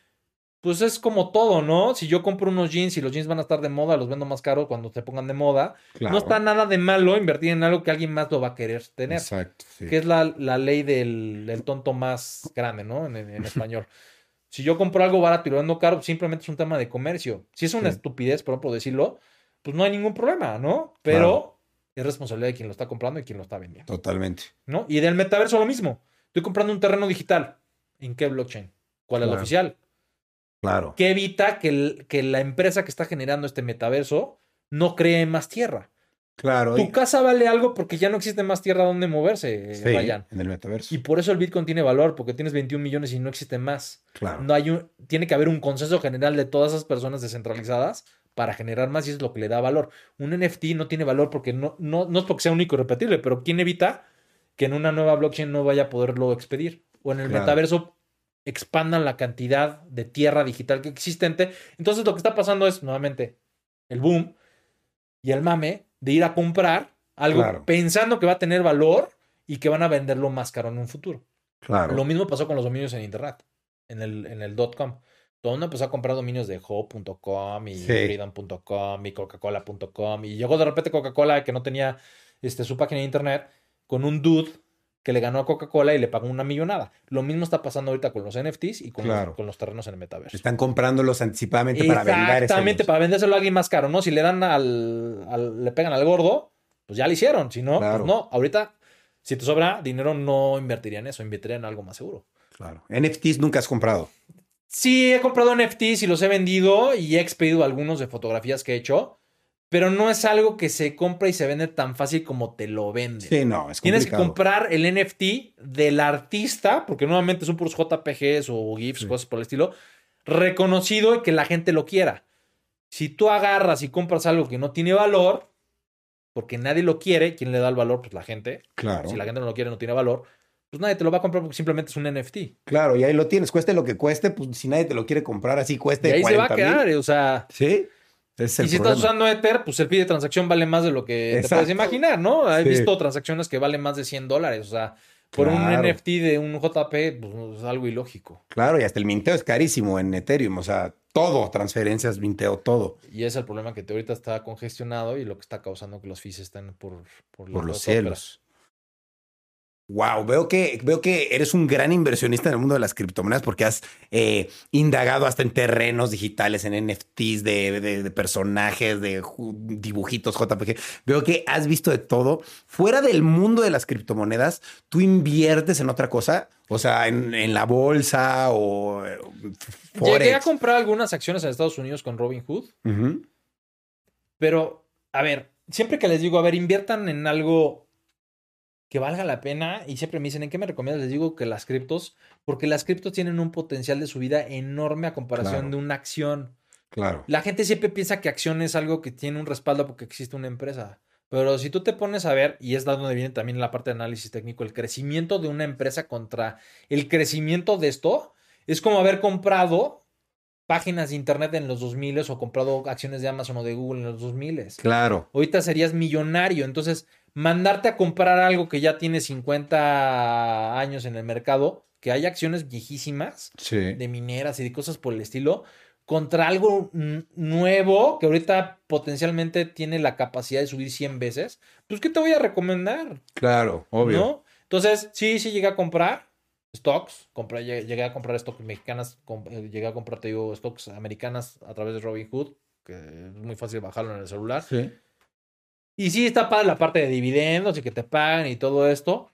pues es como todo, ¿no? Si yo compro unos jeans y los jeans van a estar de moda, los vendo más caros cuando se pongan de moda. Claro. No está nada de malo invertir en algo que alguien más lo va a querer tener. Exacto. sí. Que es la, la ley del, del tonto más grande, ¿no? En, en [laughs] español. Si yo compro algo barato y lo vendo caro, simplemente es un tema de comercio. Si es una Sí. estupidez, por ejemplo, decirlo, pues no hay ningún problema, ¿no? Pero es responsabilidad de quien lo está comprando y quien lo está vendiendo. Totalmente. ¿no? Y del metaverso lo mismo. Estoy comprando un terreno digital. ¿En qué blockchain? ¿Cuál es la oficial? Claro. ¿Qué evita que, el- que la empresa que está generando este metaverso no cree más tierra? Claro. Tu y- casa vale algo porque ya no existe más tierra donde moverse, sí, Ryan. en el metaverso. Y por eso el Bitcoin tiene valor, porque tienes 21 millones y no existe más. claro. No hay un, tiene que haber un consenso general de todas esas personas descentralizadas para generar más y es lo que le da valor. Un NFT no tiene valor porque no, no, no es porque sea único y repetible, pero ¿quién evita que en una nueva blockchain no vaya a poderlo expedir? O en el Claro. metaverso expandan la cantidad de tierra digital que existente. Entonces lo que está pasando es nuevamente el boom y el mame de ir a comprar algo Claro. pensando que va a tener valor y que van a venderlo más caro en un futuro. Claro. Lo mismo pasó con los dominios en internet, en el, en el .com. Todo el mundo empezó a comprar dominios de ho.com y Sí. freedom.com y coca-cola.com y llegó de repente Coca-Cola que no tenía este, su página de internet con un dude que le ganó a Coca-Cola y le pagó una millonada. Lo mismo está pasando ahorita con los NFTs y con, Claro. los, con los terrenos en el metaverso. Están comprándolos anticipadamente para vender. Exactamente, para vendérselo a alguien más caro, ¿no? Si le dan al, al- le pegan al gordo, pues ya lo hicieron. Si no, Claro. pues no. Ahorita, si te sobra dinero, no invertiría en eso, invertiría en algo más seguro. Claro. NFTs nunca has comprado. Sí, he comprado NFTs y los he vendido y he expedido algunos de fotografías que he hecho, pero no es algo que se compra y se vende tan fácil como te lo venden. Sí, no, es Tienes que complicado. comprar el NFT del artista, porque nuevamente son puros JPGs o GIFs, Sí. cosas por el estilo, reconocido y que la gente lo quiera. Si tú agarras y compras algo que no tiene valor, porque nadie lo quiere, ¿quién le da el valor? Pues la gente. Claro. Si la gente no lo quiere, no tiene valor, pues nadie te lo va a comprar porque simplemente es un NFT. Claro, y ahí lo tienes. Cueste lo que cueste, pues si nadie te lo quiere comprar así, Y cueste ahí se va a 40 mil. quedar, o sea... Sí. Ese es el y si problema. estás usando Ether, pues el fee de transacción vale más de lo que te puedes imaginar, ¿no? He Sí. visto transacciones que valen más de 100 dólares. O sea, por un. NFT de un JP, pues es algo ilógico. Claro, y hasta el minteo es carísimo en Ethereum. O sea, todo, transferencias, minteo, todo. Y es el problema que te ahorita está congestionado y lo que está causando que los fees estén por, por, Por los cielos. Wow, veo que, veo que eres un gran inversionista en el mundo de las criptomonedas porque has eh, indagado hasta en terrenos digitales, en NFTs de, de- de personajes, de dibujitos, JPG. Veo que has visto de todo. Fuera del mundo de las criptomonedas, ¿tú inviertes en otra cosa? O sea, en, en la bolsa o eh, Llegué a Forex. comprar algunas acciones en Estados Unidos con Robinhood, Ujú. pero, a ver, siempre que les digo, a ver, inviertan en algo que valga la pena y siempre me dicen, ¿en qué me recomiendas? Les digo que las criptos, porque las criptos tienen un potencial de subida enorme a comparación Claro. de una acción. Claro. La gente siempre piensa que acción es algo que tiene un respaldo porque existe una empresa. Pero si tú te pones a ver, y es de donde viene también la parte de análisis técnico, el crecimiento de una empresa contra el crecimiento de esto, es como haber comprado páginas de internet en los 2000 o comprado acciones de Amazon o de Google en los 2000. Claro. Ahorita serías millonario. Entonces, mandarte a comprar algo que ya tiene 50 años en el mercado, que hay acciones viejísimas Sí. de mineras y de cosas por el estilo, contra algo nuevo que ahorita potencialmente tiene la capacidad de subir 100 veces, pues ¿qué te voy a recomendar? Claro, obvio. ¿No? Entonces, sí, sí llegué a comprar stocks, compré, llegué a comprar stocks mexicanas, eh, llegué a comprar, te digo, stocks americanas a través de Robinhood, que es muy fácil bajarlo en el celular. Sí. Y sí está para la parte de dividendos y que te pagan y todo esto,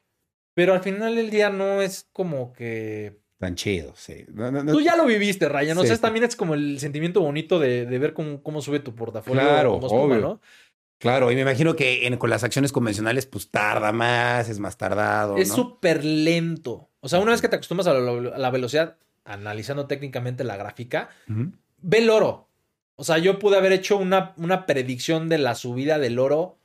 pero al final del día no es como que... Tan chido, sí. No, no, no. Tú ya lo viviste, Ryan. O Sí, también es como el sentimiento bonito de, de ver cómo, cómo sube tu portafolio. Claro, obvio. ¿no? Claro, y me imagino que en- con las acciones convencionales, pues tarda más, es más tardado. Es ¿no? súper lento. O sea, una vez que te acostumbras a la, a la velocidad, analizando técnicamente la gráfica, ve el oro. O sea, yo pude haber hecho una, una predicción de la subida del oro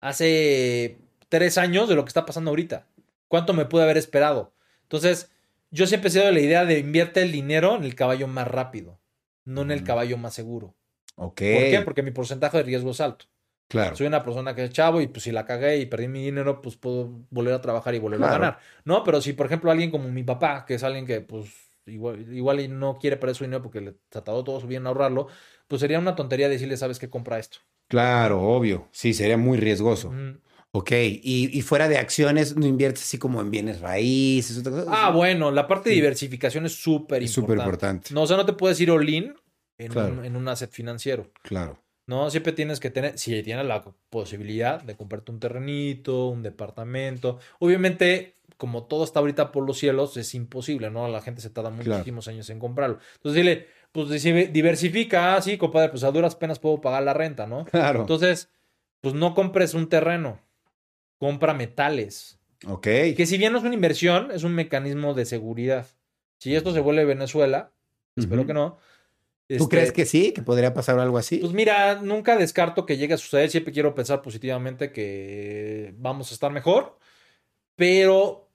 hace tres años de lo que está pasando ahorita. ¿Cuánto me pude haber esperado? Entonces, yo siempre he sido de la idea de invierte el dinero en el caballo más rápido, no en el Mm. caballo más seguro. Ok. ¿Por qué? Porque mi porcentaje de riesgo es alto. Claro. Soy una persona que es chavo y pues si la cagué y perdí mi dinero, pues puedo volver a trabajar y volver a ganar. No, pero si por ejemplo alguien como mi papá, que es alguien que pues igual, igual no quiere perder su dinero porque le tratado todo bien ahorrarlo, pues sería una tontería decirle, ¿sabes qué? Compra esto. Claro, obvio. Sí, sería muy riesgoso. Ok. Y, y fuera de acciones, ¿no inviertes así como en bienes raíces? otra cosa? Ah, bueno, la parte de Sí. diversificación es súper Es súper importante. importante. No, o sea, no te puedes ir all-in en, Claro. un, en un asset financiero. Claro. No, siempre tienes que tener, si tienes la posibilidad de comprarte un terrenito, un departamento. Obviamente, como todo está ahorita por los cielos, es imposible, ¿no? La gente se tarda Claro. muchísimos años en comprarlo. Entonces dile, pues diversifica, ah, sí, compadre, pues a duras penas puedo pagar la renta, ¿no? Claro. Entonces, pues no compres un terreno, compra metales. ok. Que si bien no es una inversión, es un mecanismo de seguridad. Si esto se vuelve Venezuela, espero que no. ¿Tú este, crees que sí? ¿Que podría pasar algo así? pues mira, nunca descarto que llegue a suceder. Siempre quiero pensar positivamente que vamos a estar mejor. Pero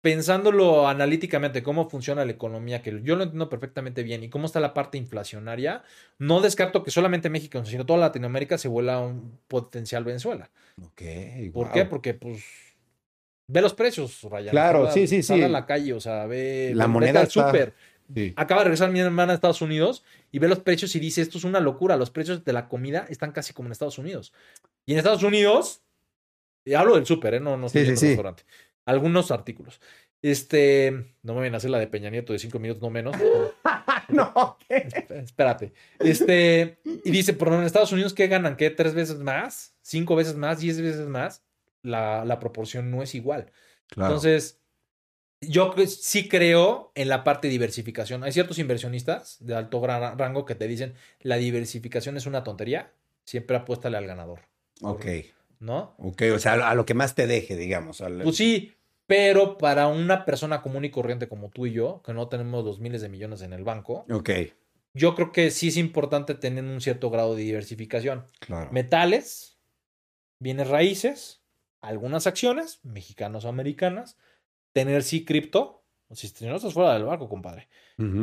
pensándolo analíticamente, cómo funciona la economía, que yo lo entiendo perfectamente bien, y cómo está la parte inflacionaria, no descarto que solamente México, sino toda Latinoamérica se vuela un potencial Venezuela. ok. ¿Por wow. qué? Porque, pues, ve los precios, Ryan. Claro, Sal a- sí, sí, sal sí. a la calle, o sea, ve. La moneda al súper. Sí. Acaba de regresar mi hermana a Estados Unidos y ve los precios y dice, esto es una locura, los precios de la comida están casi como en Estados Unidos. Y en Estados Unidos, y hablo del súper, ¿eh? no, no estoy Sí, sí, al sí. Algunos artículos. Este, no me ven a hacer la de Peña Nieto de cinco minutos, no menos. [laughs] no, Espérate. Este, y dice, por en Estados Unidos, ¿qué ganan? ¿Qué? ¿Tres veces más? ¿Cinco veces más? ¿Diez veces más? La, la proporción no es igual. Claro. Entonces, yo sí creo en la parte de diversificación. Hay ciertos inversionistas de alto rango que te dicen la diversificación es una tontería. Siempre apuéstale al ganador, ok. ¿no? Ok, o sea, a lo que más te deje, digamos. al- Pues sí, pero para una persona común y corriente como tú y yo, que no tenemos los miles de millones en el banco, Ok, yo creo que sí es importante tener un cierto grado de diversificación. claro. Metales, bienes raíces, algunas acciones, mexicanas o americanas, tener sí cripto, si no estás fuera del barco, compadre,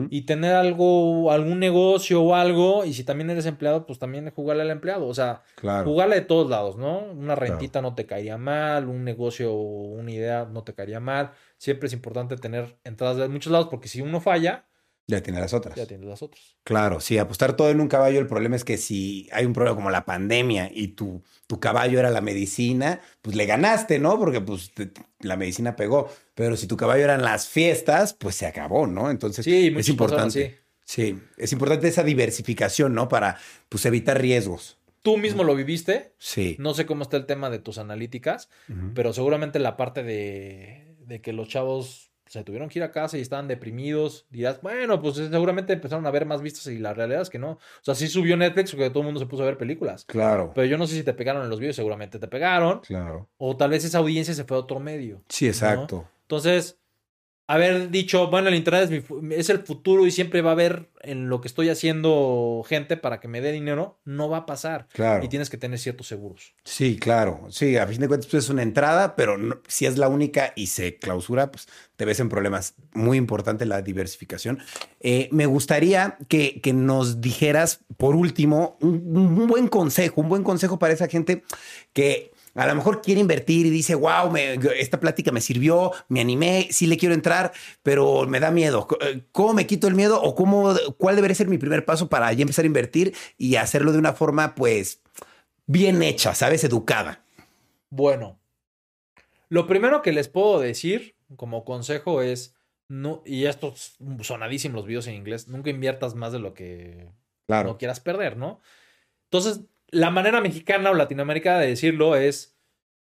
y tener algo, algún negocio o algo, y si también eres empleado, pues también jugarle al empleado, o sea, Claro. jugarle de todos lados, ¿no? Una rentita no te caería mal, un negocio o una idea no te caería mal, siempre es importante tener entradas de muchos lados, porque si uno falla, Ya tiene las otras. ya tienes las otras. Claro, sí, apostar todo en un caballo, el problema es que si hay un problema como la pandemia y tu, tu caballo era la medicina, pues le ganaste, ¿no? Porque pues te- la medicina pegó. Pero si tu caballo eran las fiestas, pues se acabó, ¿no? Entonces Sí, es importante. personas, sí. Sí, es importante esa diversificación, ¿no? Para pues evitar riesgos. Tú mismo lo viviste. Sí. No sé cómo está el tema de tus analíticas, pero seguramente la parte de, de que los chavos se tuvieron que ir a casa y estaban deprimidos, dirás, bueno, pues seguramente empezaron a ver más vistas y la realidad es que no. O sea, sí subió Netflix porque todo el mundo se puso a ver películas. Claro, Pero yo no sé si te pegaron en los videos, seguramente te pegaron. claro. O tal vez esa audiencia se fue a otro medio. Sí, exacto. Entonces, haber dicho, bueno, el Internet es, mi fu- es el futuro y siempre va a haber en lo que estoy haciendo gente para que me dé dinero, no va a pasar. Claro. Y tienes que tener ciertos seguros. Sí, claro. Sí, a fin de cuentas pues, es una entrada, pero no- si es la única y se clausura, pues te ves en problemas. Muy importante la diversificación. Eh, me gustaría que, que nos dijeras, por último, un, un buen consejo, un buen consejo para esa gente que a lo mejor quiere invertir y dice, wow, me- esta plática me sirvió, me animé, sí le quiero entrar, pero me da miedo. eh, ¿Cómo me quito el miedo o cómo, cuál debería ser mi primer paso para ya empezar a invertir y hacerlo de una forma, pues, bien hecha, ¿sabes? Educada. Bueno, lo primero que les puedo decir como consejo es, no, y esto es sonadísimo los videos en inglés, nunca inviertas más de lo que no quieras perder, ¿no? Entonces, la manera mexicana o latinoamericana de decirlo es,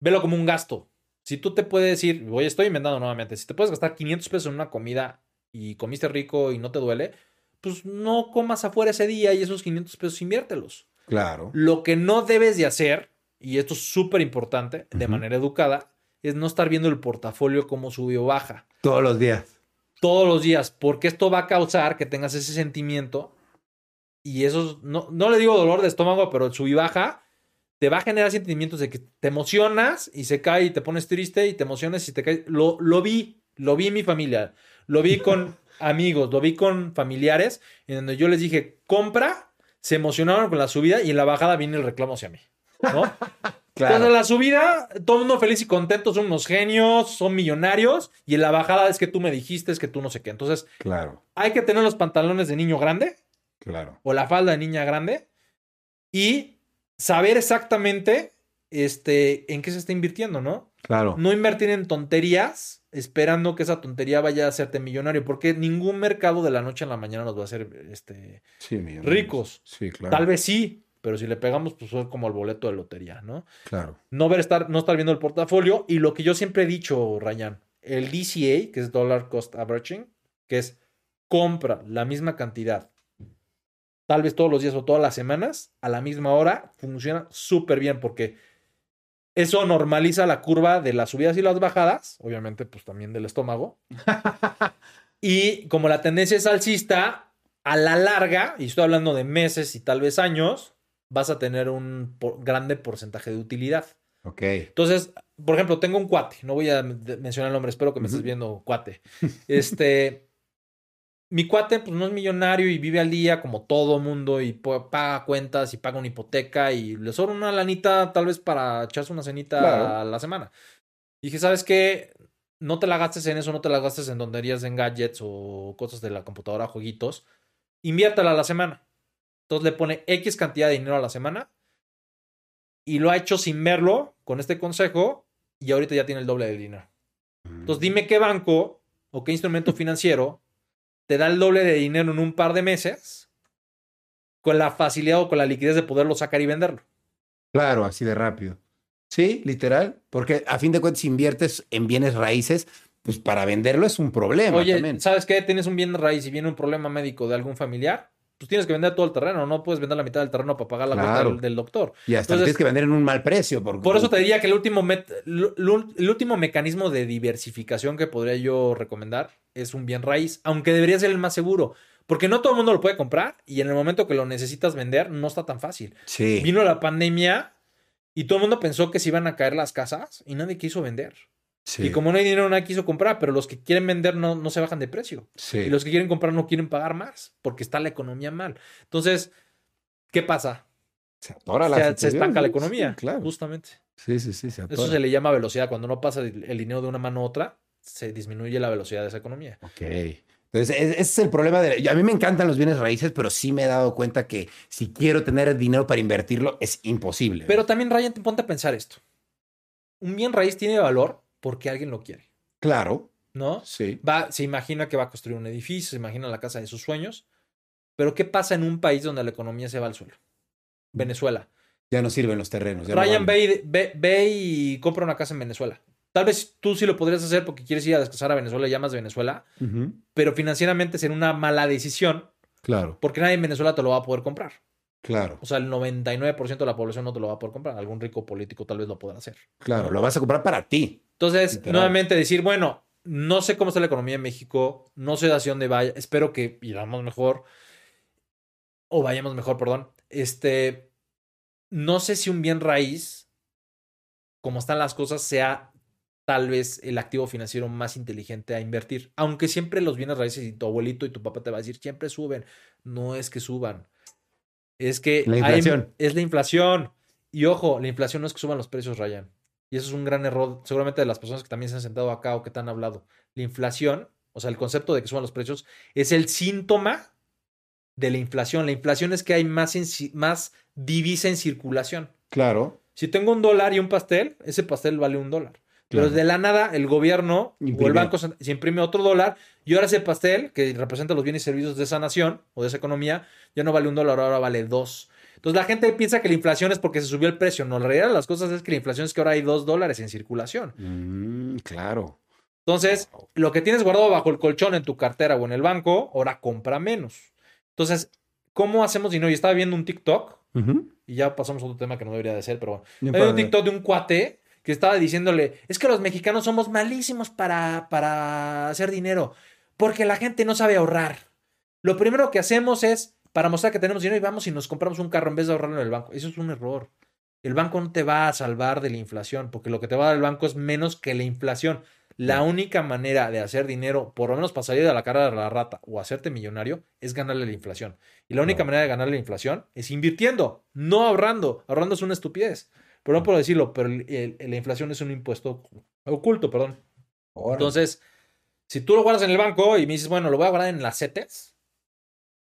velo como un gasto. Si tú te puedes decir, voy, estoy inventando nuevamente, si te puedes gastar 500 pesos en una comida y comiste rico y no te duele, pues no comas afuera ese día y esos 500 pesos inviértelos. Claro. Lo que no debes de hacer, y esto es súper importante, de manera educada, es no estar viendo el portafolio cómo sube o baja Todos los días. todos los días, porque esto va a causar que tengas ese sentimiento y eso, no, no le digo dolor de estómago, pero el sub y baja te va a generar sentimientos de que te emocionas y se cae y te pones triste y te emocionas y te caes. Lo, lo vi, lo vi en mi familia, lo vi con [laughs] amigos, lo vi con familiares, en donde yo les dije, compra, se emocionaron con la subida y en la bajada viene el reclamo hacia mí. ¿no? [laughs] Entonces, en la subida, todo el mundo feliz y contento, son unos genios, son millonarios, y en la bajada es que tú me dijiste, es que tú no sé qué. Entonces, Claro, hay que tener los pantalones de niño grande claro. o la falda de niña grande y saber exactamente este, en qué se está invirtiendo, ¿no? Claro. No invertir en tonterías esperando que esa tontería vaya a hacerte millonario, porque ningún mercado de la noche a la mañana nos va a hacer este, Sí, ricos. Sí, claro. Tal vez sí, pero si le pegamos, pues es como el boleto de lotería, ¿no? Claro. no ver estar, no estar viendo el portafolio. Y lo que yo siempre he dicho, Ryan, el DCA, que es Dollar Cost Averaging, que es compra la misma cantidad, tal vez todos los días o todas las semanas, a la misma hora, funciona súper bien porque eso normaliza la curva de las subidas y las bajadas, obviamente, pues también del estómago. [laughs] y como la tendencia es alcista, a la larga, y estoy hablando de meses y tal vez años, vas a tener un por- grande porcentaje de utilidad. Ok. Entonces, por ejemplo, tengo un cuate, no voy a mencionar el nombre, espero que me estés viendo, cuate. Este, mi cuate, pues no es millonario y vive al día como todo mundo y paga cuentas y paga una hipoteca y le sobra una lanita tal vez para echarse una cenita Claro. a la semana. Y dije, ¿sabes qué? No te la gastes en eso, no te la gastes en tonterías, en gadgets o cosas de la computadora, jueguitos. Inviértela a la semana. Entonces le pone X cantidad de dinero a la semana y lo ha hecho sin verlo con este consejo y ahorita ya tiene el doble de dinero. Entonces dime qué banco o qué instrumento financiero te da el doble de dinero en un par de meses con la facilidad o con la liquidez de poderlo sacar y venderlo. Claro, así de rápido. Sí, literal. Porque a fin de cuentas, si inviertes en bienes raíces, pues para venderlo es un problema Oye, también. ¿sabes qué? Tienes un bien raíz y viene un problema médico de algún familiar, pues tienes que vender todo el terreno, no puedes vender la mitad del terreno para pagar la cuenta Claro. del, del doctor. Y hasta entonces- tienes que vender en un mal precio. Porque, Por eso te diría que el último, met- el último mecanismo de diversificación que podría yo recomendar es un bien raíz, aunque debería ser el más seguro, porque no todo el mundo lo puede comprar y en el momento que lo necesitas vender no está tan fácil. Sí. Vino la pandemia y todo el mundo pensó que se iban a caer las casas y nadie quiso vender. Sí, Y como no hay dinero, nadie quiso comprar, pero los que quieren vender no, no se bajan de precio. sí. Y los que quieren comprar no quieren pagar más porque está la economía mal. Entonces, ¿qué pasa? Se atora la se estanca la sí, economía, claro. justamente. Sí, sí, sí, se atora. Eso se le llama velocidad. Cuando no pasa el dinero de una mano a otra, se disminuye la velocidad de esa economía. Ok. Entonces, es- ese es el problema de... A mí me encantan los bienes raíces, pero sí me he dado cuenta que si quiero tener dinero para invertirlo, es imposible. Pero también, Ryan, te ponte a pensar esto. Un bien raíz tiene valor porque alguien lo quiere, Claro, ¿no? sí. Va, se imagina que va a construir un edificio, se imagina la casa de sus sueños. Pero ¿qué pasa en un país donde la economía se va al suelo? Venezuela. Ya no sirven los terrenos. ya no Ryan valen. ve, y- ve, ve y compra una casa en Venezuela. Tal vez tú sí lo podrías hacer porque quieres ir a descansar a Venezuela y llamas Venezuela, pero financieramente sería una mala decisión Claro, porque nadie en Venezuela te lo va a poder comprar. Claro, O sea, el 99% de la población no te lo va a poder comprar. Algún rico político tal vez lo podrá hacer. claro. Lo vas a comprar para ti. Entonces, Literal. nuevamente decir, bueno, no sé cómo está la economía en México, no sé hacia dónde vaya, espero que iramos mejor, o vayamos mejor, perdón. Este, no sé si un bien raíz, como están las cosas, sea tal vez el activo financiero más inteligente a invertir. Aunque siempre los bienes raíces y tu abuelito y tu papá te va a decir, siempre suben. No es que suban. Es que La hay- inflación. es la inflación. Y ojo, la inflación no es que suban los precios, Ryan. Y eso es un gran error, seguramente de las personas que también se han sentado acá o que te han hablado. La inflación, o sea, el concepto de que suban los precios, es el síntoma de la inflación. La inflación es que hay más, en más divisa en circulación. Claro. Si tengo un dólar y un pastel, ese pastel vale un dólar. Pero Claro. de la nada, el gobierno o el banco se se imprime otro dólar y ahora ese pastel, que representa los bienes y servicios de esa nación o de esa economía, ya no vale un dólar, ahora vale dos. Entonces la gente piensa que la inflación es porque se subió el precio. No, la realidad de las cosas es que la inflación es que ahora hay dos dólares en circulación. Mm, claro. Entonces, lo que tienes guardado bajo el colchón en tu cartera o en el banco, ahora compra menos. Entonces, ¿cómo hacemos dinero? Yo estaba viendo un TikTok y ya pasamos a otro tema que no debería de ser, pero bueno. Hay un. TikTok de un cuate que estaba diciéndole, es que los mexicanos somos malísimos para, para hacer dinero, porque la gente no sabe ahorrar. Lo primero que hacemos es, para mostrar que tenemos dinero, y vamos y nos compramos un carro en vez de ahorrarlo en el banco. Eso es un error. El banco no te va a salvar de la inflación, porque lo que te va a dar el banco es menos que la inflación. La única manera de hacer dinero, por lo menos para salir de la cara de la rata o hacerte millonario, es ganarle la inflación. Y la única manera de ganarle la inflación es invirtiendo, no ahorrando. Ahorrando es una estupidez. Pero no puedo decirlo, pero el- el- la inflación es un impuesto oculto, perdón. Entonces, si tú lo guardas en el banco y me dices, bueno, lo voy a guardar en las CETES,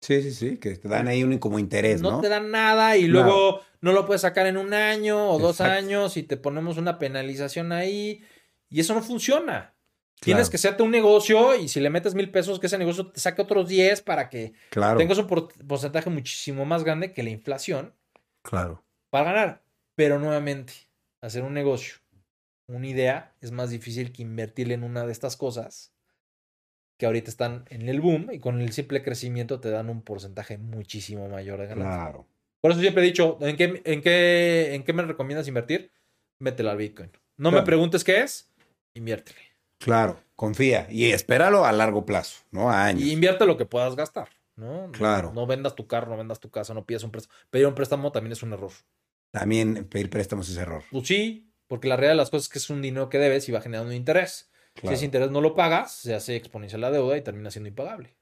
Sí, sí, sí, que te dan ahí un como interés, no, ¿no? te dan nada y luego no lo puedes sacar en un año o dos años y te ponemos una penalización ahí y eso no funciona. Tienes que hacerte un negocio y si le metes mil pesos, que ese negocio te saque otros 10 para que Claro. tengas un por- porcentaje muchísimo más grande que la inflación Claro. para ganar. Pero nuevamente, hacer un negocio, una idea, es más difícil que invertirle en una de estas cosas que ahorita están en el boom y con el simple crecimiento te dan un porcentaje muchísimo mayor de ganancia. Claro. Por eso siempre he dicho, ¿en qué, en qué, en qué me recomiendas invertir? Métela al Bitcoin. No me preguntes qué es, inviértele. Claro. Confía y espéralo a largo plazo, ¿no? A años. Y invierte lo que puedas gastar, ¿no? Claro. No vendas tu carro, no vendas tu casa, no pidas un préstamo. Pedir un préstamo también es un error. También pedir préstamos es error. Pues sí, porque la realidad de las cosas es que es un dinero que debes y va generando interés. Claro. Si ese interés no lo pagas, se hace exponencial la deuda y termina siendo impagable.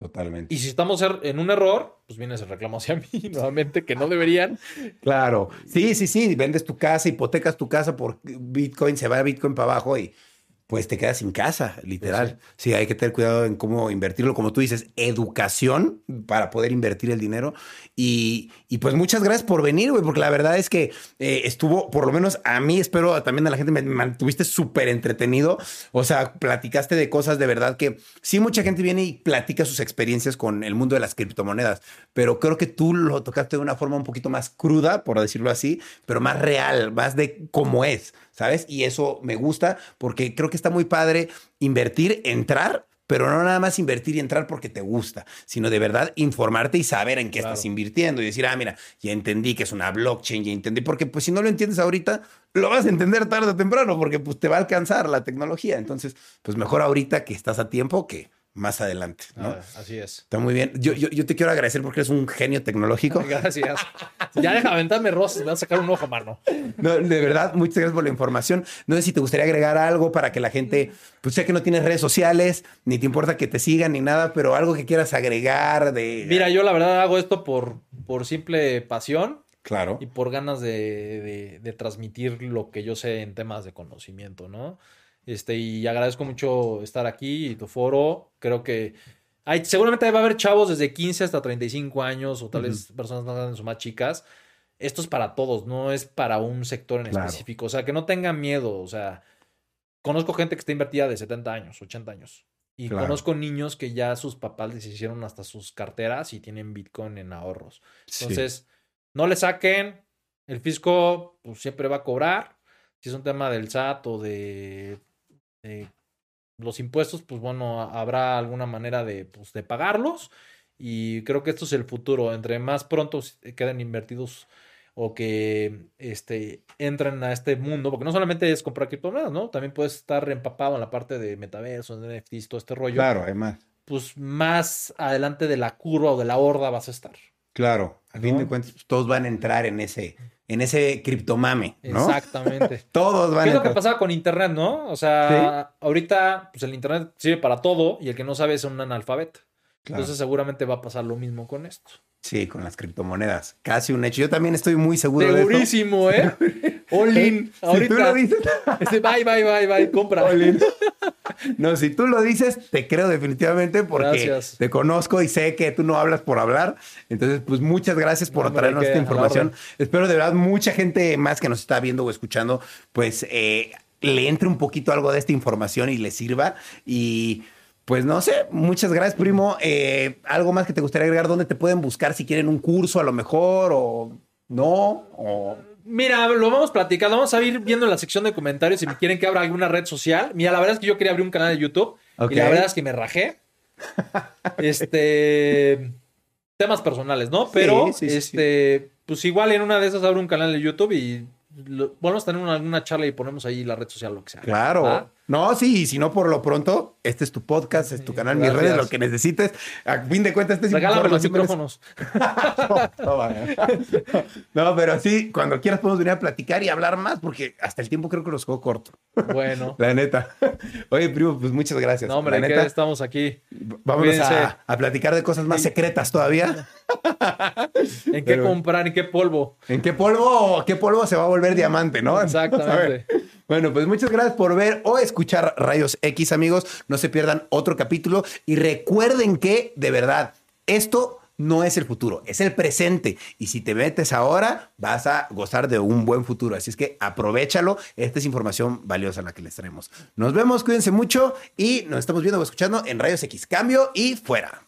Totalmente. Y si estamos er- en un error, pues viene ese reclamo hacia [laughs] mí nuevamente que no deberían. Claro. Sí, sí, sí. Vendes tu casa, hipotecas tu casa por Bitcoin, se va a Bitcoin para abajo y pues te quedas sin casa, literal. Sí. hay que tener cuidado en cómo invertirlo. Como tú dices, educación para poder invertir el dinero. Y, y pues muchas gracias por venir, güey, porque la verdad es que eh, estuvo, por lo menos a mí, espero también a la gente, me mantuviste súper entretenido. O sea, platicaste de cosas de verdad que sí, mucha gente viene y platica sus experiencias con el mundo de las criptomonedas, pero creo que tú lo tocaste de una forma un poquito más cruda, por decirlo así, pero más real, más de cómo es, ¿sabes? Y eso me gusta porque creo que está muy padre invertir, entrar. Pero no nada más invertir y entrar porque te gusta, sino de verdad informarte y saber en qué Claro. estás invirtiendo y decir, ah, mira, ya entendí que es una blockchain, ya entendí, porque pues si no lo entiendes ahorita, lo vas a entender tarde o temprano, porque pues te va a alcanzar la tecnología. Entonces, pues mejor ahorita que estás a tiempo que más adelante, ¿no? Ah, así es. Está muy bien. Yo, yo, yo te quiero agradecer porque eres un genio tecnológico. [laughs] Gracias. Ya deja aventarme rosas, me a sacar un ojo, mano. No, de verdad, muchas gracias por la información. No sé si te gustaría agregar algo para que la gente, pues sé que no tienes redes sociales, ni te importa que te sigan ni nada, pero algo que quieras agregar de... Mira, yo la verdad hago esto por, por simple pasión Claro. y por ganas de, de- de transmitir lo que yo sé en temas de conocimiento, ¿no? Este, y agradezco mucho estar aquí y tu foro. Creo que Hay, seguramente va a haber chavos desde 15 hasta 35 años o tal vez personas más grandes o más chicas. Esto es para todos, no es para un sector en Claro. específico. O sea, que no tengan miedo. O sea, conozco gente que está invertida de 70 años, 80 años. Y Claro. conozco niños que ya sus papás les hicieron hasta sus carteras y tienen Bitcoin en ahorros. Sí. Entonces, no le saquen. El fisco pues, siempre va a cobrar. Si es un tema del SAT o de, de los impuestos, pues bueno, ha- habrá alguna manera de, pues, de pagarlos. Y creo que esto es el futuro. Entre más pronto s- queden invertidos o que este, entren a este mundo, porque no solamente es comprar criptomonedas, ¿no? También puedes estar empapado en la parte de metaverso, de NFTs, todo este rollo. Claro, además. Pues más adelante de la curva o de la horda vas a estar. Claro. A fin de cuentas, pues, todos van a entrar en ese, en ese criptomame, ¿no? Exactamente. [laughs] Todos van ¿Qué es a lo que entrar. pasaba con Internet, no? O sea, ahorita pues el Internet sirve para todo y el que no sabe es un analfabeto. Claro. Entonces seguramente va a pasar lo mismo con esto. Sí, con las criptomonedas. Casi un hecho. Yo también estoy muy seguro de esto. Segurísimo, ¿eh? [laughs] All in. Si Ahorita. tú lo dices, Este, bye, bye, bye, bye. Compra. all in. [laughs] No, si tú lo dices, te creo definitivamente porque Gracias. te conozco y sé que tú no hablas por hablar. Entonces, pues muchas gracias por No, traernos esta información. Espero de verdad mucha gente más que nos está viendo o escuchando, pues eh, le entre un poquito algo de esta información y le sirva. Y pues no sé, muchas gracias, primo. Eh, ¿Algo más que te gustaría agregar? ¿Dónde te pueden buscar si quieren un curso a lo mejor o no? O... Mira, lo vamos platicando. Vamos a ir viendo en la sección de comentarios si me quieren que abra alguna red social. Mira, la verdad es que yo quería abrir un canal de YouTube y la verdad es que me rajé. [laughs] Este. temas personales, ¿no? Pero, Sí, sí, sí, este, pues igual en una de esas abro un canal de YouTube y lo, podemos tener una, charla y ponemos ahí la red social, lo que sea. Claro. No, sí, y si no por lo pronto, este es tu podcast, es tu canal, mis redes, lo que necesites. A fin de cuentas, este es Regálame los micrófonos. [laughs] No, pero sí, cuando quieras podemos venir a platicar y hablar más, porque hasta el tiempo creo que nos quedó corto. Bueno. [laughs] La neta. Oye, primo, pues muchas gracias. No, hombre, la neta. estamos aquí. A, a platicar de cosas más secretas todavía. [laughs] ¿En qué Pero- comprar? ¿En qué polvo? ¿En qué polvo, qué polvo se va a volver diamante, no? Exactamente. Bueno, pues muchas gracias por ver o escuchar Rayos X, amigos. No se pierdan otro capítulo y recuerden que, de verdad, esto no es el futuro, es el presente. Y si te metes ahora, vas a gozar de un buen futuro. Así es que aprovechalo. Esta es información valiosa la que les traemos. Nos vemos, cuídense mucho y nos estamos viendo o escuchando en Rayos X. Cambio y fuera.